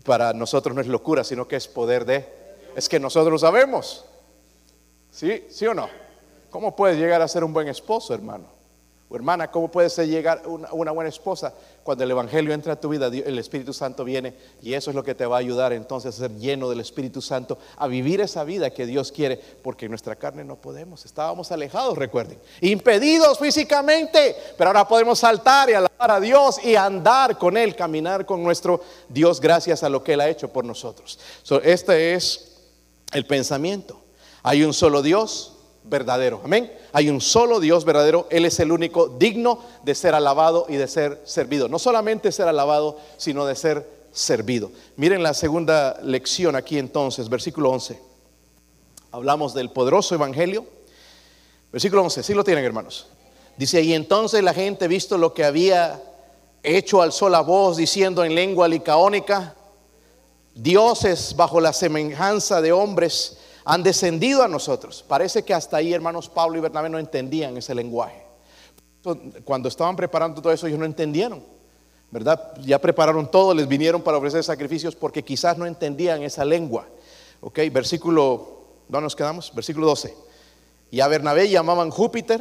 para nosotros no es locura, sino que es poder de... Es que nosotros lo sabemos. ¿Sí? ¿Sí o no? ¿Cómo puedes llegar a ser un buen esposo, hermano? O hermana, ¿cómo puedes llegar una, una buena esposa cuando el Evangelio entra a tu vida? El Espíritu Santo viene y eso es lo que te va a ayudar entonces a ser lleno del Espíritu Santo, a vivir esa vida que Dios quiere, porque en nuestra carne no podemos. Estábamos alejados, recuerden, impedidos físicamente, pero ahora podemos saltar y alabar a Dios y andar con Él, caminar con nuestro Dios gracias a lo que Él ha hecho por nosotros. este es el pensamiento. Hay un solo Dios verdadero. Amén. Hay un solo Dios verdadero. Él es el único digno de ser alabado y de ser servido. No solamente ser alabado, sino de ser servido. Miren la segunda lección aquí entonces, versículo 11. Hablamos del poderoso evangelio. Versículo 11, sí lo tienen hermanos. Dice, y entonces la gente, visto lo que había hecho, alzó la voz diciendo en lengua licaónica, dioses bajo la semejanza de hombres han descendido a nosotros. Parece que hasta ahí, hermanos Pablo y Bernabé no entendían ese lenguaje. Cuando estaban preparando todo eso, ellos no entendieron, ¿verdad? Ya prepararon todo, les vinieron para ofrecer sacrificios porque quizás no entendían esa lengua. Ok, versículo, ¿dónde nos quedamos? Versículo 12. Y a Bernabé llamaban Júpiter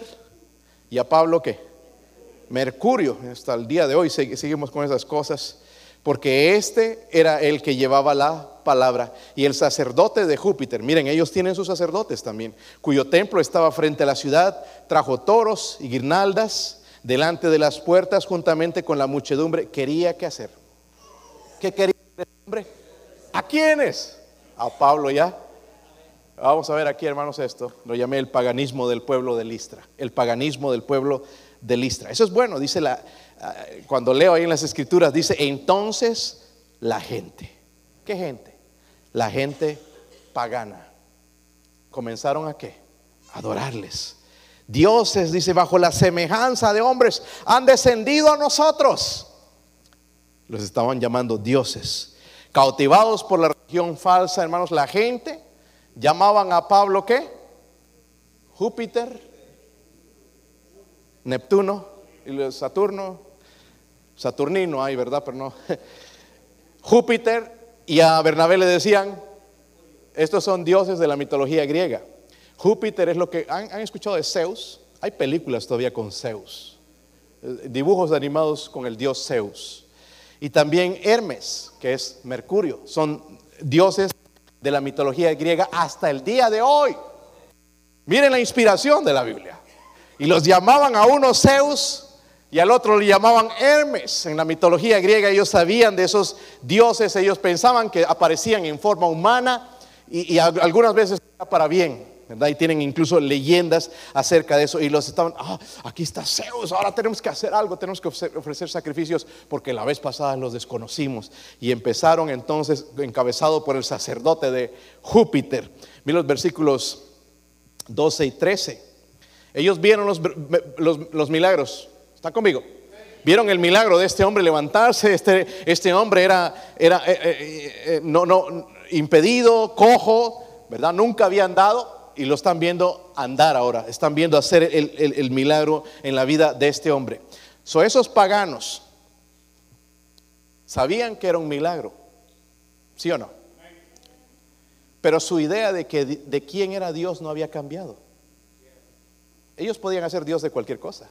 y a Pablo qué? Mercurio. Hasta el día de hoy seguimos con esas cosas porque este era el que llevaba la palabra. Y el sacerdote de Júpiter, miren, ellos tienen sus sacerdotes también, cuyo templo estaba frente a la ciudad, trajo toros y guirnaldas delante de las puertas juntamente con la muchedumbre. Quería qué hacer. ¿Qué quería el hombre? ¿A quiénes? A Pablo ya. Vamos a ver aquí, hermanos, esto. Lo llamé el paganismo del pueblo de Listra. El paganismo del pueblo de Listra. Eso es bueno, dice la, cuando leo ahí en las escrituras, dice, entonces la gente. ¿Qué gente? La gente pagana. ¿Comenzaron a qué? adorarles. Dioses, dice, bajo la semejanza de hombres, han descendido a nosotros. Los estaban llamando dioses. Cautivados por la religión falsa, hermanos, la gente llamaban a Pablo ¿qué? Júpiter, Neptuno y Saturno, Saturnino hay, ¿verdad? Pero no. Júpiter y a Bernabé le decían, estos son dioses de la mitología griega. Júpiter es lo que han, escuchado de Zeus. Hay películas todavía con Zeus, dibujos animados con el dios Zeus. Y también Hermes, que es Mercurio. Son dioses de la mitología griega hasta el día de hoy. Miren la inspiración de la Biblia. Y los llamaban a uno Zeus y al otro le llamaban Hermes. En la mitología griega ellos sabían de esos dioses, ellos pensaban que aparecían en forma humana y, algunas veces para bien. ¿verdad? Y tienen incluso leyendas acerca de eso. Y los estaban, ah, aquí está Zeus, ahora tenemos que hacer algo, tenemos que ofrecer, sacrificios, porque la vez pasada los desconocimos. Y empezaron entonces, encabezado por el sacerdote de Júpiter. Miren los versículos 12 y 13. Ellos vieron los, los milagros ¿Está conmigo? Vieron el milagro de este hombre levantarse. Este, este hombre era, era eh, eh, eh, no, no, impedido, cojo, ¿verdad? Nunca había andado y lo están viendo andar ahora. Están viendo hacer el, milagro en la vida de este hombre. So, esos paganos sabían que era un milagro, ¿sí o no? Pero su idea de, que, de quién era Dios no había cambiado. Ellos podían hacer Dios de cualquier cosa.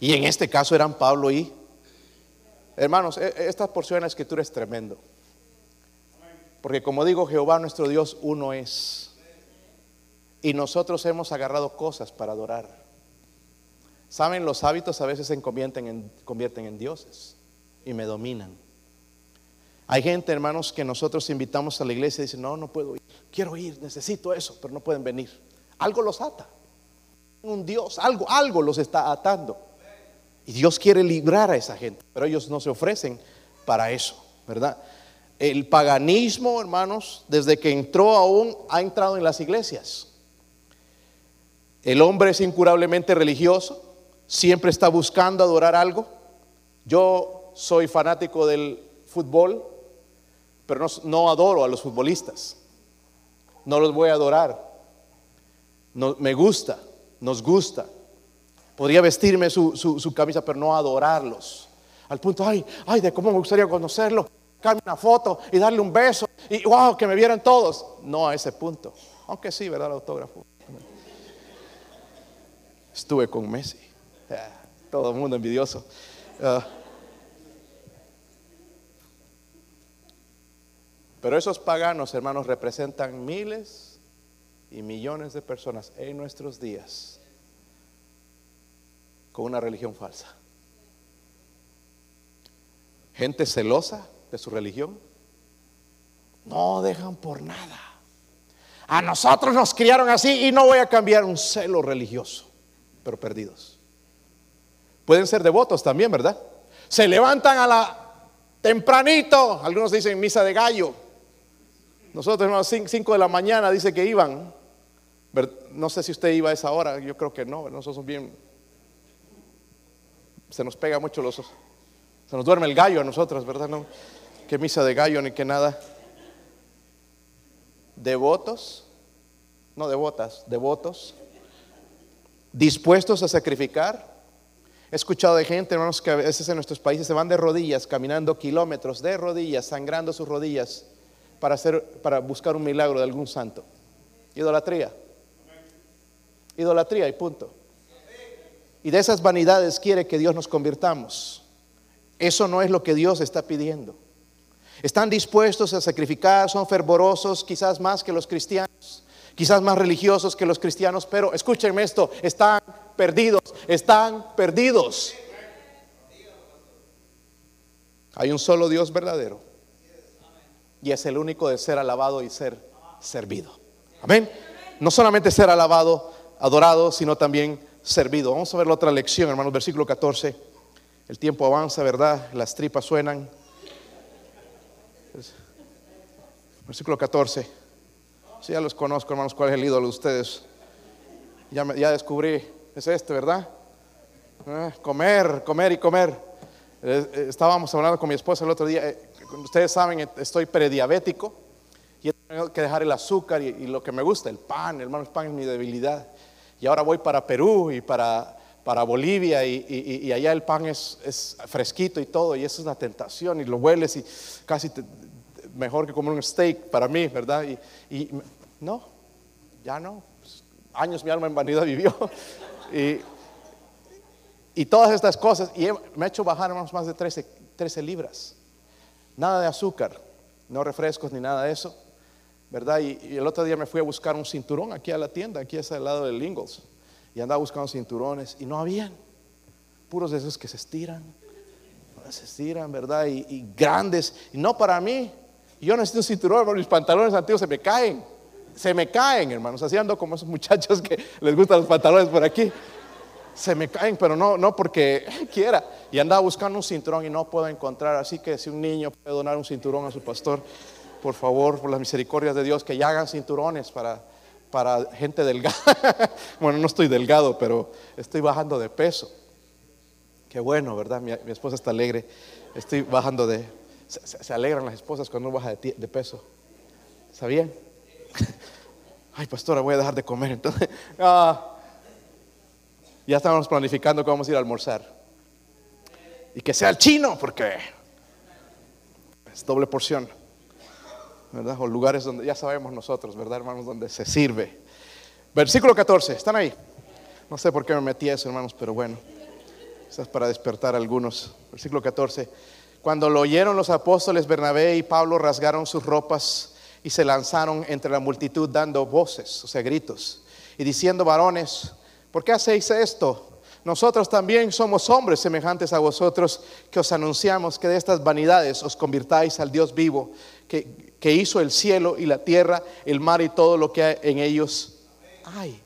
Y en este caso eran Pablo y... Hermanos, e, esta porción de la escritura es tremendo. Porque como digo, Jehová nuestro Dios uno es. Y nosotros hemos agarrado cosas para adorar. Saben, los hábitos a veces se convierten en, convierten en dioses y me dominan. Hay gente, hermanos, que nosotros invitamos a la iglesia y dicen, no, no puedo ir, quiero ir, necesito eso, pero no pueden venir. Algo los ata. Un Dios, algo, algo los está atando. Y Dios quiere librar a esa gente, pero ellos no se ofrecen para eso, ¿verdad? El paganismo, hermanos, desde que entró aún, ha entrado en las iglesias. El hombre es incurablemente religioso, siempre está buscando adorar algo. Yo soy fanático del fútbol, pero no, adoro a los futbolistas. No los voy a adorar. No, me gusta, nos gusta. Podría vestirme su, su camisa, pero no adorarlos. Al punto, ay, ay, de cómo me gustaría conocerlo, sacarme una foto y darle un beso y wow, que me vieran todos. No a ese punto. Aunque sí, ¿verdad? El autógrafo. Estuve con Messi. Ah, todo el mundo envidioso. Ah. pero esos paganos, hermanos, representan miles y millones de personas en nuestros días con una religión falsa. Gente celosa de su religión. No dejan por nada. A nosotros nos criaron así y no voy a cambiar un celo religioso, pero perdidos. Pueden ser devotos también, ¿verdad? Se levantan a la tempranito, algunos dicen misa de gallo. Nosotros las 5 de la mañana dice que iban. No sé si usted iba a esa hora, yo creo que no, nosotros bien se nos pega mucho los se nos duerme el gallo a nosotros, ¿verdad? No, que misa de gallo ni que nada. Devotos, no devotas, devotos, dispuestos a sacrificar. He escuchado de gente, hermanos, que a veces en nuestros países se van de rodillas, caminando kilómetros de rodillas, sangrando sus rodillas para, hacer, para buscar un milagro de algún santo. Idolatría. Idolatría y punto. Y de esas vanidades quiere que Dios nos convirtamos. Eso no es lo que Dios está pidiendo. Están dispuestos a sacrificar, son fervorosos, quizás más que los cristianos, quizás más religiosos que los cristianos, pero escúchenme esto, están perdidos, están perdidos. Hay un solo Dios verdadero y es el único de ser alabado y ser servido. Amén. No solamente ser alabado, adorado, sino también servido. Vamos a ver la otra lección, hermanos, versículo 14. El tiempo avanza, ¿verdad? Las tripas suenan. Versículo 14. Sí, ya los conozco, hermanos, cuál es el ídolo de ustedes. Ya, ya descubrí, es este, ¿verdad? Eh, comer, comer y comer. Eh, eh, estábamos hablando con mi esposa el otro día. ustedes saben, estoy prediabético y he tenido que dejar el azúcar y, y lo que me gusta, el pan. Hermanos, el pan es mi debilidad. Y ahora voy para Perú y para para Bolivia y, allá el pan es, fresquito y todo, y eso es una tentación, y lo hueles y casi mejor que comer un steak para mí, ¿verdad? Y, no, ya no. Pues, años mi alma en vanidad vivió. y, todas estas cosas, y me ha hecho bajar más de 13, 13 libras. Nada de azúcar, no refrescos ni nada de eso, ¿verdad? Y, el otro día me fui a buscar un cinturón aquí a la tienda, aquí es al lado del Ingles y andaba buscando cinturones y no habían. Puros de esos que se estiran, se estiran, ¿verdad? Y, grandes. Y no para mí. Yo necesito un cinturón, mis pantalones antiguos se me caen. Se me caen, hermanos. Así ando como esos muchachos que les gustan los pantalones por aquí. Se me caen, pero no, no porque quiera. Y andaba buscando un cinturón y no puedo encontrar. Así que si un niño puede donar un cinturón a su pastor, por favor, por las misericordias de Dios, que ya hagan cinturones para para gente delgada. bueno, no estoy delgado, pero estoy bajando de peso. Qué bueno, ¿verdad? Mi, esposa está alegre. Estoy bajando de... Se, alegran las esposas cuando uno baja de, peso. ¿Sabían? Ay, pastora, voy a dejar de comer. Entonces, ah, ya estamos planificando cómo vamos a ir a almorzar. Y que sea el chino, porque es doble porción. O lugares donde ya sabemos nosotros, ¿verdad, hermanos? Donde se sirve. Versículo 14, ¿están ahí? No sé por qué me metí eso, hermanos, pero bueno, quizás para despertar a algunos. Versículo 14. Cuando lo oyeron los apóstoles Bernabé y Pablo rasgaron sus ropas y se lanzaron entre la multitud dando voces, o sea, gritos, y diciendo, varones, ¿por qué hacéis esto? Nosotros también somos hombres semejantes a vosotros que os anunciamos que de estas vanidades os convirtáis al Dios vivo, que que hizo el cielo y la tierra, el mar y todo lo que en ellos hay.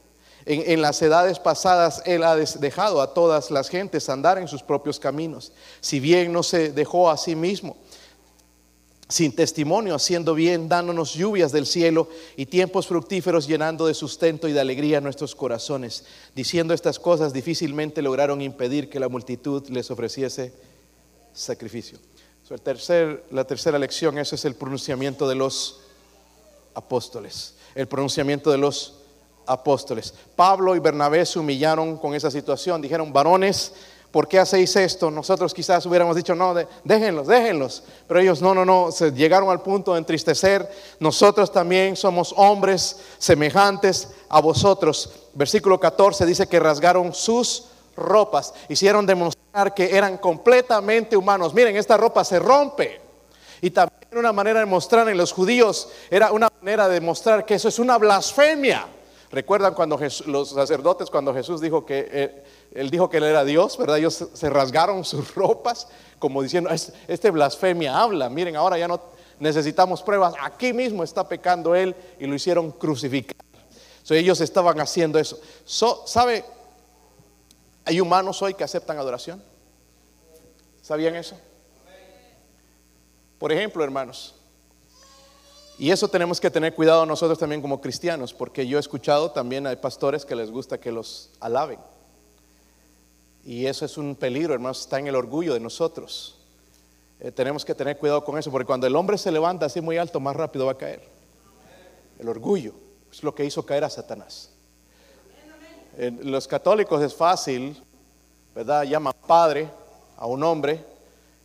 En, las edades pasadas Él ha dejado a todas las gentes andar en sus propios caminos, si bien no se dejó a sí mismo, sin testimonio, haciendo bien, dándonos lluvias del cielo y tiempos fructíferos, llenando de sustento y de alegría nuestros corazones. Diciendo estas cosas, difícilmente lograron impedir que la multitud les ofreciese sacrificio. El tercer, la tercera lección, ese es el pronunciamiento de los apóstoles. El pronunciamiento de los apóstoles. Pablo y Bernabé se humillaron con esa situación. Dijeron, varones, ¿por qué hacéis esto? Nosotros quizás hubiéramos dicho, no, déjenlos, déjenlos. Pero ellos, no, no, no, llegaron al punto de entristecer. Nosotros también somos hombres semejantes a vosotros. Versículo 14 dice que rasgaron sus ropas. Hicieron demostrar que eran completamente humanos. Miren, esta ropa se rompe. Y también una manera de mostrar en los judíos, era una manera de mostrar que eso es una blasfemia. Recuerdan cuando los sacerdotes, cuando Jesús dijo que eh, él dijo que él era Dios, ¿verdad? Ellos se rasgaron sus ropas como diciendo, este blasfemia habla, miren, ahora ya no necesitamos pruebas, aquí mismo está pecando él y lo hicieron crucificar. So, ellos estaban haciendo eso. ¿Sabe? Hay humanos hoy que aceptan adoración. ¿Sabían eso? Por ejemplo, hermanos, y eso tenemos que tener cuidado nosotros también como cristianos, porque yo he escuchado también hay pastores que les gusta que los alaben. Y eso es un peligro, hermanos, está en el orgullo de nosotros. Eh, tenemos que tener cuidado con eso, porque cuando el hombre se levanta así muy alto, más rápido va a caer. El orgullo es lo que hizo caer a Satanás. Los católicos es fácil, ¿verdad? Llaman padre a un hombre,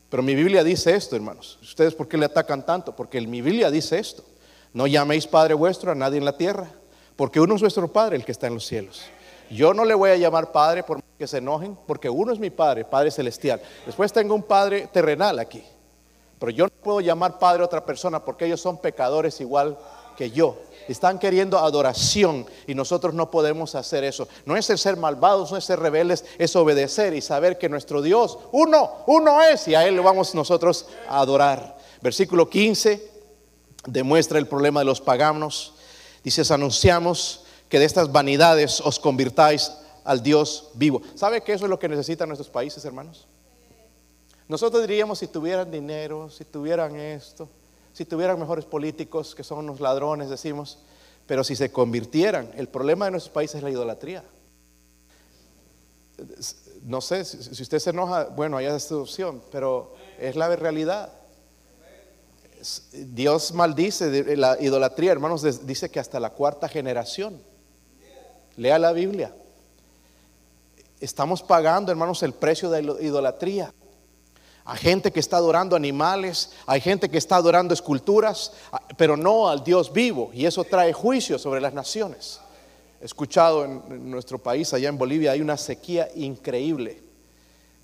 pero mi Biblia dice esto, hermanos. ¿Ustedes por qué le atacan tanto? Porque mi Biblia dice esto. No llaméis Padre vuestro a nadie en la tierra, porque uno es vuestro Padre, el que está en los cielos. Yo no le voy a llamar Padre por que se enojen, porque uno es mi Padre, Padre Celestial. Después tengo un Padre terrenal aquí. Pero yo no puedo llamar Padre a otra persona porque ellos son pecadores igual que yo. Están queriendo adoración y nosotros no podemos hacer eso. No es el ser malvados, no es ser rebeldes, es obedecer y saber que nuestro Dios, uno, uno es y a Él lo vamos nosotros a adorar. Versículo 15 demuestra el problema de los paganos. Dice, anunciamos que de estas vanidades os convirtáis al Dios vivo. ¿Sabe que eso es lo que necesitan nuestros países, hermanos? Nosotros diríamos si tuvieran dinero, si tuvieran esto, si tuvieran mejores políticos, que son unos ladrones, decimos, pero si se convirtieran, el problema de nuestros países es la idolatría. No sé, si usted se enoja, bueno, hay esta opción, pero es la realidad. Dios maldice la idolatría, hermanos, dice que hasta la cuarta generación. Lea la Biblia. Estamos pagando, hermanos, el precio de la idolatría. Hay gente que está adorando animales, hay gente que está adorando esculturas, pero no al Dios vivo. Y eso trae juicio sobre las naciones. He escuchado en, nuestro país, allá en Bolivia, hay una sequía increíble.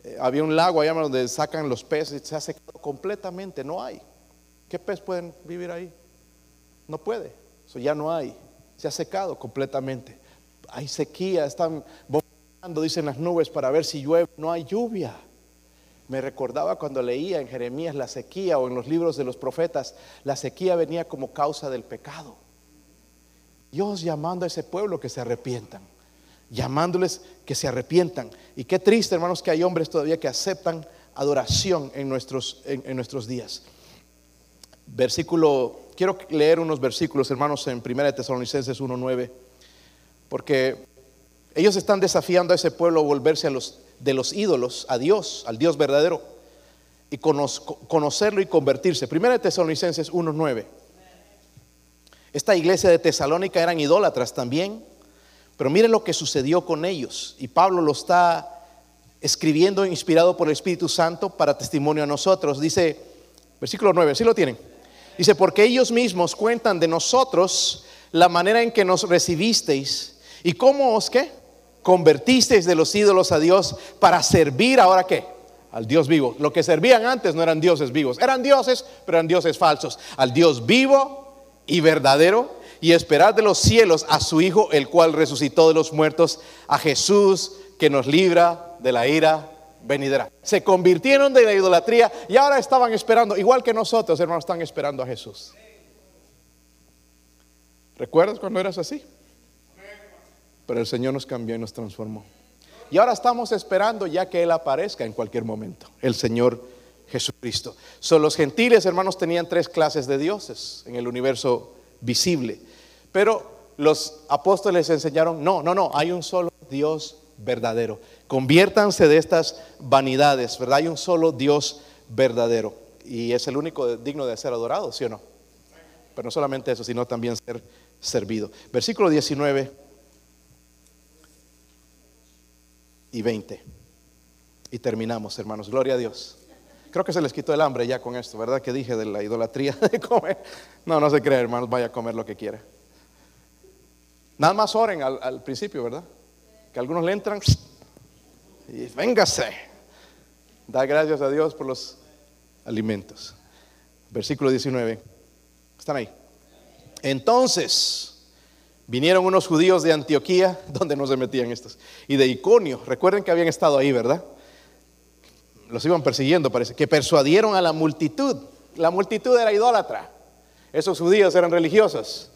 Eh, había un lago allá donde sacan los peces, se ha secado completamente, no hay. ¿Qué pez pueden vivir ahí? No puede, eso ya no hay, se ha secado completamente. Hay sequía, están dicen las nubes para ver si llueve, no hay lluvia. Me recordaba cuando leía en Jeremías la sequía o en los libros de los profetas, la sequía venía como causa del pecado. Dios llamando a ese pueblo que se arrepientan, llamándoles que se arrepientan. Y qué triste, hermanos, que hay hombres todavía que aceptan adoración en nuestros, en, nuestros días. Versículo, quiero leer unos versículos, hermanos, en 1 Tesalonicenses 1.9, porque ellos están desafiando a ese pueblo a volverse a los, de los ídolos a Dios, al Dios verdadero, y conocerlo y convertirse. Primera de Tesalonicenses 1.9. Esta iglesia de Tesalónica eran idólatras también, pero miren lo que sucedió con ellos. Y Pablo lo está escribiendo, inspirado por el Espíritu Santo, para testimonio a nosotros. Dice, versículo 9, ¿sí lo tienen? Dice, porque ellos mismos cuentan de nosotros la manera en que nos recibisteis y cómo os qué convertisteis de los ídolos a Dios para servir ahora qué? Al Dios vivo. Lo que servían antes no eran dioses vivos, eran dioses, pero eran dioses falsos. Al Dios vivo y verdadero y esperar de los cielos a su Hijo, el cual resucitó de los muertos, a Jesús que nos libra de la ira venidera. Se convirtieron de la idolatría y ahora estaban esperando, igual que nosotros, hermanos, están esperando a Jesús. ¿Recuerdas cuando eras así? Pero el Señor nos cambió y nos transformó. Y ahora estamos esperando ya que Él aparezca en cualquier momento. El Señor Jesucristo. Son los gentiles, hermanos, tenían tres clases de dioses en el universo visible. Pero los apóstoles enseñaron, no, no, no, hay un solo Dios verdadero. Conviértanse de estas vanidades, ¿verdad? Hay un solo Dios verdadero. Y es el único digno de ser adorado, ¿sí o no? Pero no solamente eso, sino también ser servido. Versículo 19 y 20. Y terminamos, hermanos. Gloria a Dios. Creo que se les quitó el hambre ya con esto, ¿verdad? Que dije de la idolatría de comer. No, no se cree, hermanos, vaya a comer lo que quiera. Nada más oren al, principio, ¿verdad? Que algunos le entran y véngase. Da gracias a Dios por los alimentos. Versículo 19. ¿Están ahí? Entonces vinieron unos judíos de Antioquía, donde no se metían estos, y de Iconio. Recuerden que habían estado ahí, ¿verdad? Los iban persiguiendo, parece, que persuadieron a la multitud. La multitud era idólatra. Esos judíos eran religiosos.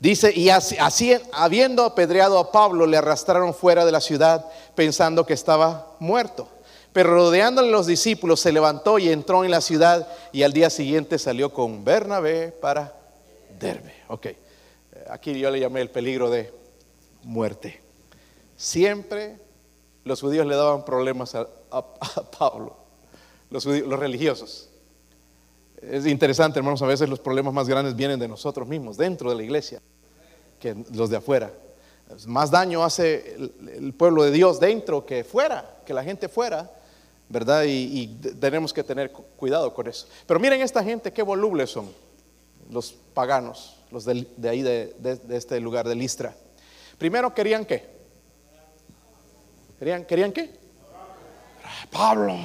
Dice, y así, habiendo apedreado a Pablo, le arrastraron fuera de la ciudad pensando que estaba muerto. Pero rodeándole los discípulos, se levantó y entró en la ciudad y al día siguiente salió con Bernabé para Derbe. Ok, aquí yo le llamé el peligro de muerte. Siempre los judíos le daban problemas a, Pablo, los, religiosos. Es interesante, hermanos, a veces los problemas más grandes vienen de nosotros mismos, dentro de la iglesia, que los de afuera. Más daño hace el, pueblo de Dios dentro que fuera, que la gente fuera, ¿verdad? Y, tenemos que tener cuidado con eso. Pero miren esta gente, qué volubles son, los paganos, los de, ahí, de, este lugar, de Listra. Primero querían qué? ¿Querían, ¿Querían qué? Pablo,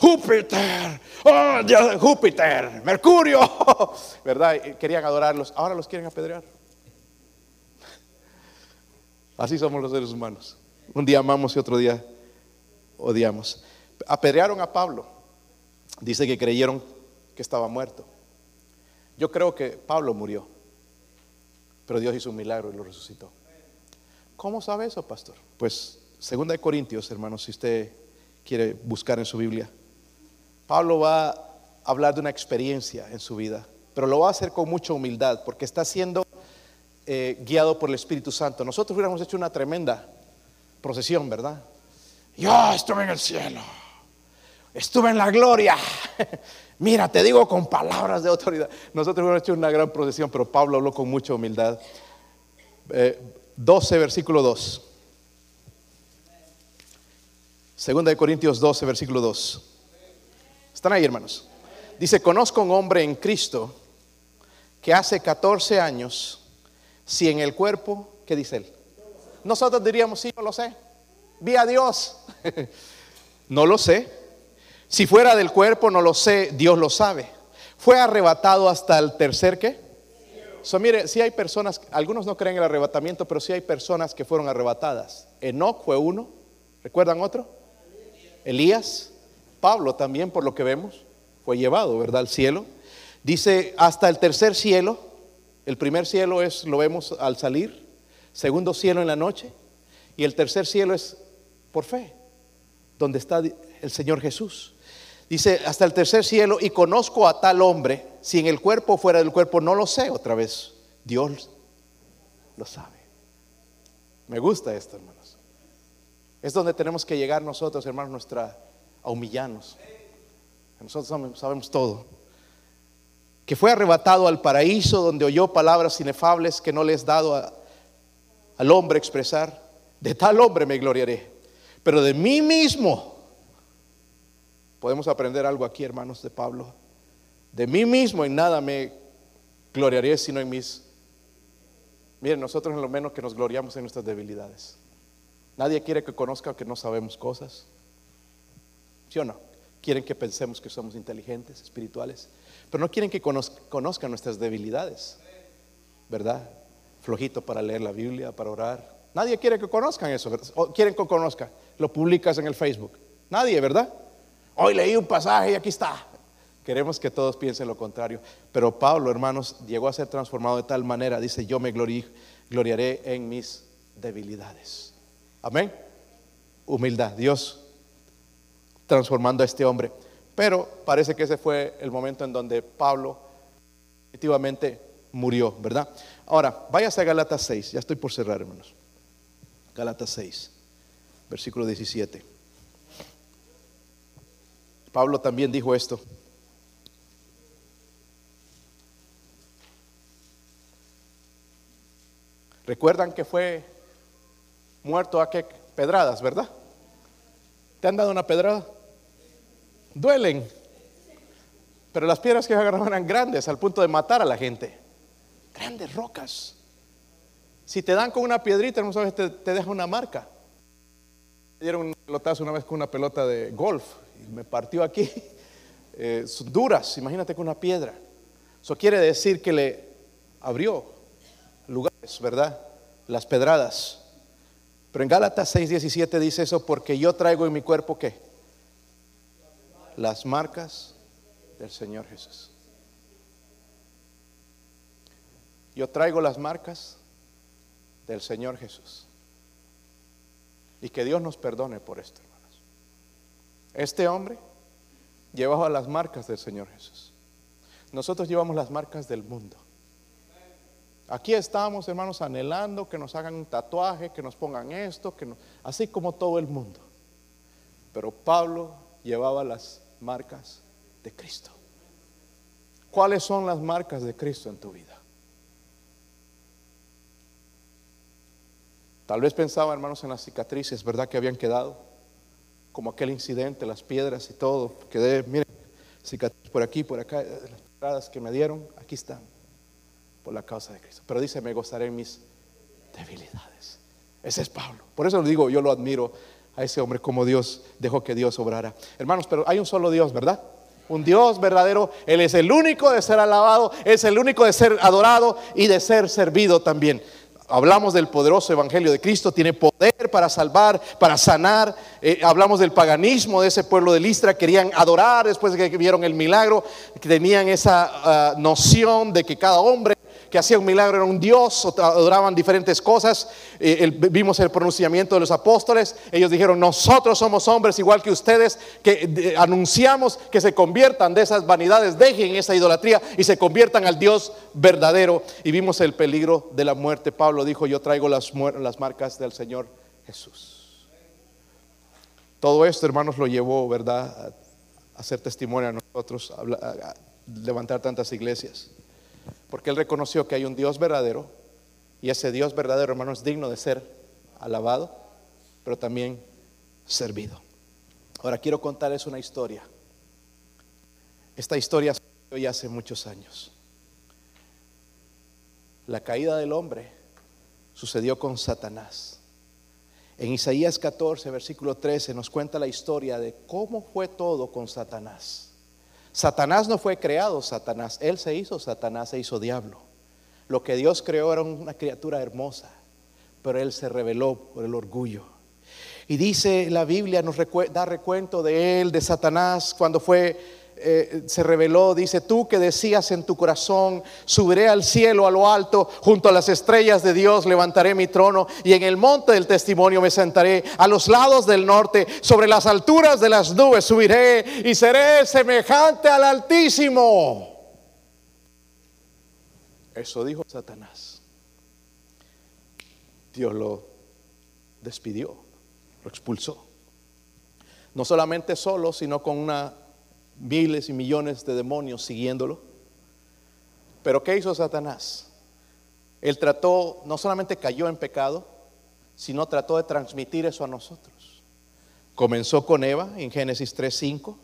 Júpiter, oh, Júpiter, Mercurio, ¿verdad? Querían adorarlos, ahora los quieren apedrear. Así somos los seres humanos. Un día amamos y otro día odiamos. Apedrearon a Pablo. Dice que creyeron que estaba muerto. Yo creo que Pablo murió, pero Dios hizo un milagro y lo resucitó. ¿Cómo sabe eso, pastor? Pues, segunda de Corintios, hermanos, si usted quiere buscar en su Biblia. Pablo va a hablar de una experiencia en su vida, pero lo va a hacer con mucha humildad porque está siendo eh, guiado por el Espíritu Santo. Nosotros hubiéramos hecho una tremenda procesión, ¿verdad? Yo estuve en el cielo, estuve en la gloria. Mira, te digo con palabras de autoridad. Nosotros hubiéramos hecho una gran procesión, pero Pablo habló con mucha humildad. 12, eh, versículo 2. Segunda de Corintios 12, versículo 2. ¿Están ahí, hermanos? Dice, conozco un hombre en Cristo que hace 14 años, si en el cuerpo, ¿qué dice él? Nosotros diríamos, sí, no lo sé. Vi a Dios. no lo sé. Si fuera del cuerpo, no lo sé, Dios lo sabe. Fue arrebatado hasta el tercer qué? Mire, si hay personas, algunos no creen en el arrebatamiento, pero sí hay personas que fueron arrebatadas. Enoch fue uno. ¿Recuerdan otro? Elías, Pablo también, por lo que vemos, fue llevado, ¿verdad?, al cielo. Dice, hasta el tercer cielo, el primer cielo es, lo vemos al salir, segundo cielo en la noche, y el tercer cielo es por fe, donde está el Señor Jesús. Dice, hasta el tercer cielo, y conozco a tal hombre, si en el cuerpo o fuera del cuerpo, no lo sé otra vez, Dios lo sabe. Me gusta esto, hermano. Es donde tenemos que llegar nosotros, hermanos, nuestra, a humillarnos. Nosotros sabemos todo. Que fue arrebatado al paraíso donde oyó palabras inefables que no le es dado al hombre expresar. De tal hombre me gloriaré. Pero de mí mismo, podemos aprender algo aquí, hermanos de Pablo. De mí mismo en nada me gloriaré, sino en mis... Miren, nosotros en lo menos que nos gloriamos en nuestras debilidades. Nadie quiere que conozca que no sabemos cosas. ¿Sí o no? Quieren que pensemos que somos inteligentes, espirituales, pero no quieren que conozcan nuestras debilidades, ¿verdad? Flojito para leer la Biblia, para orar. Nadie quiere que conozcan eso, O quieren que conozcan. Lo publicas en el Facebook. Nadie, ¿verdad? Hoy leí un pasaje y aquí está. Queremos que todos piensen lo contrario. Pero Pablo, hermanos, llegó a ser transformado de tal manera, dice, yo me gloriaré en mis debilidades. Amén. Humildad. Dios transformando a este hombre. Pero parece que ese fue el momento en donde Pablo efectivamente murió, ¿verdad? Ahora, váyase a Galatas 6, ya estoy por cerrar, hermanos. Galatas 6, versículo 17. Pablo también dijo esto. Recuerdan que fue muerto a qué pedradas, ¿verdad? ¿Te han dado una pedrada? Duelen. Pero las piedras que agarraban eran grandes al punto de matar a la gente. Grandes rocas. Si te dan con una piedrita, no sabes, te, te deja una marca. Me dieron un pelotazo una vez con una pelota de golf me partió aquí. Eh, son duras, imagínate con una piedra. Eso quiere decir que le abrió lugares, ¿verdad? Las pedradas. Pero en Gálatas 6:17 dice eso porque yo traigo en mi cuerpo qué? Las marcas del Señor Jesús. Yo traigo las marcas del Señor Jesús. Y que Dios nos perdone por esto. Este hombre llevaba las marcas del Señor Jesús. Nosotros llevamos las marcas del mundo. Aquí estamos, hermanos, anhelando que nos hagan un tatuaje, que nos pongan esto, que así como todo el mundo. Pero Pablo llevaba las marcas de Cristo. ¿Cuáles son las marcas de Cristo en tu vida? Tal vez pensaba, hermanos, en las cicatrices, ¿verdad? Que habían quedado, como aquel incidente, las piedras y todo. Quedé, miren, cicatrices por aquí, por acá, las pedradas que me dieron, aquí están por la causa de Cristo. Pero dice, me gozaré en mis debilidades. Ese es Pablo. Por eso lo digo, yo lo admiro a ese hombre como Dios dejó que Dios obrara. Hermanos, pero hay un solo Dios, ¿verdad? Un Dios verdadero. Él es el único de ser alabado, es el único de ser adorado y de ser servido también. Hablamos del poderoso evangelio de Cristo, tiene poder para salvar, para sanar. Eh, hablamos del paganismo de ese pueblo de Listra, querían adorar después de que vieron el milagro, tenían esa ah, noción de que cada hombre que hacía un milagro era un Dios, adoraban diferentes cosas. Eh, vimos el pronunciamiento de los apóstoles. Ellos dijeron, nosotros somos hombres igual que ustedes, que anunciamos que se conviertan de esas vanidades, dejen esa idolatría y se conviertan al Dios verdadero. Y vimos el peligro de la muerte. Pablo dijo, yo traigo las, marcas del Señor Jesús. Todo esto, hermanos, lo llevó, ¿verdad? A hacer testimonio a nosotros, a levantar tantas iglesias. Porque él reconoció que hay un Dios verdadero y ese Dios verdadero, hermano, es digno de ser alabado, pero también servido. Ahora quiero contarles una historia. Esta historia ya hace muchos años. La caída del hombre sucedió con Satanás. En Isaías 14, versículo 13, nos cuenta la historia de cómo fue todo con Satanás. Satanás no fue creado Satanás, él se hizo Satanás, se hizo diablo. Lo que Dios creó era una criatura hermosa, pero él se rebeló por el orgullo. Y dice la Biblia, nos da recuento de él, de Satanás, cuando fue eh, se reveló, dice, tú que decías en tu corazón, subiré al cielo, a lo alto, junto a las estrellas de Dios, levantaré mi trono y en el monte del testimonio me sentaré, a los lados del norte, sobre las alturas de las nubes subiré y seré semejante al Altísimo. Eso dijo Satanás. Dios lo despidió, lo expulsó. No solamente solo, sino con una miles y millones de demonios siguiéndolo. Pero ¿qué hizo Satanás? Él trató, no solamente cayó en pecado, sino trató de transmitir eso a nosotros. Comenzó con Eva en Génesis 3.5,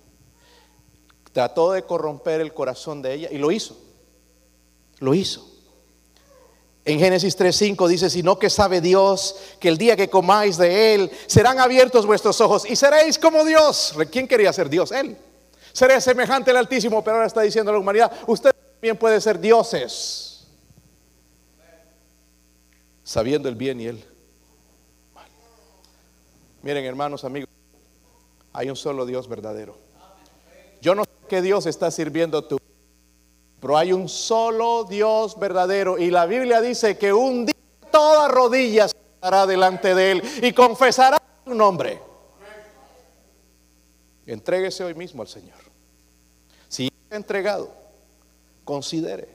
trató de corromper el corazón de ella y lo hizo, lo hizo. En Génesis 3.5 dice, sino que sabe Dios que el día que comáis de él serán abiertos vuestros ojos y seréis como Dios. ¿Quién quería ser Dios? Él seré semejante al Altísimo, pero ahora está diciendo a la humanidad, usted también puede ser dioses, sabiendo el bien y el mal. Miren, hermanos, amigos, hay un solo Dios verdadero. Yo no sé qué Dios está sirviendo tú, pero hay un solo Dios verdadero y la Biblia dice que un día toda rodilla estará delante de él y confesará su nombre. Entréguese hoy mismo al Señor. Entregado, considere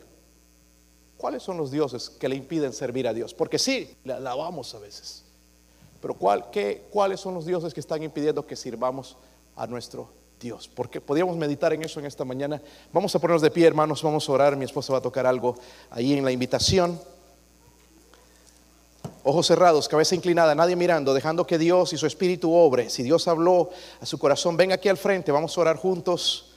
cuáles son los dioses que le impiden servir a Dios. Porque sí, le alabamos a veces. Pero ¿cuál, qué, ¿cuáles son los dioses que están impidiendo que sirvamos a nuestro Dios? Porque podríamos meditar en eso en esta mañana. Vamos a ponernos de pie, hermanos, vamos a orar. Mi esposa va a tocar algo ahí en la invitación. Ojos cerrados, cabeza inclinada, nadie mirando, dejando que Dios y su espíritu obre. Si Dios habló a su corazón, ven aquí al frente, vamos a orar juntos.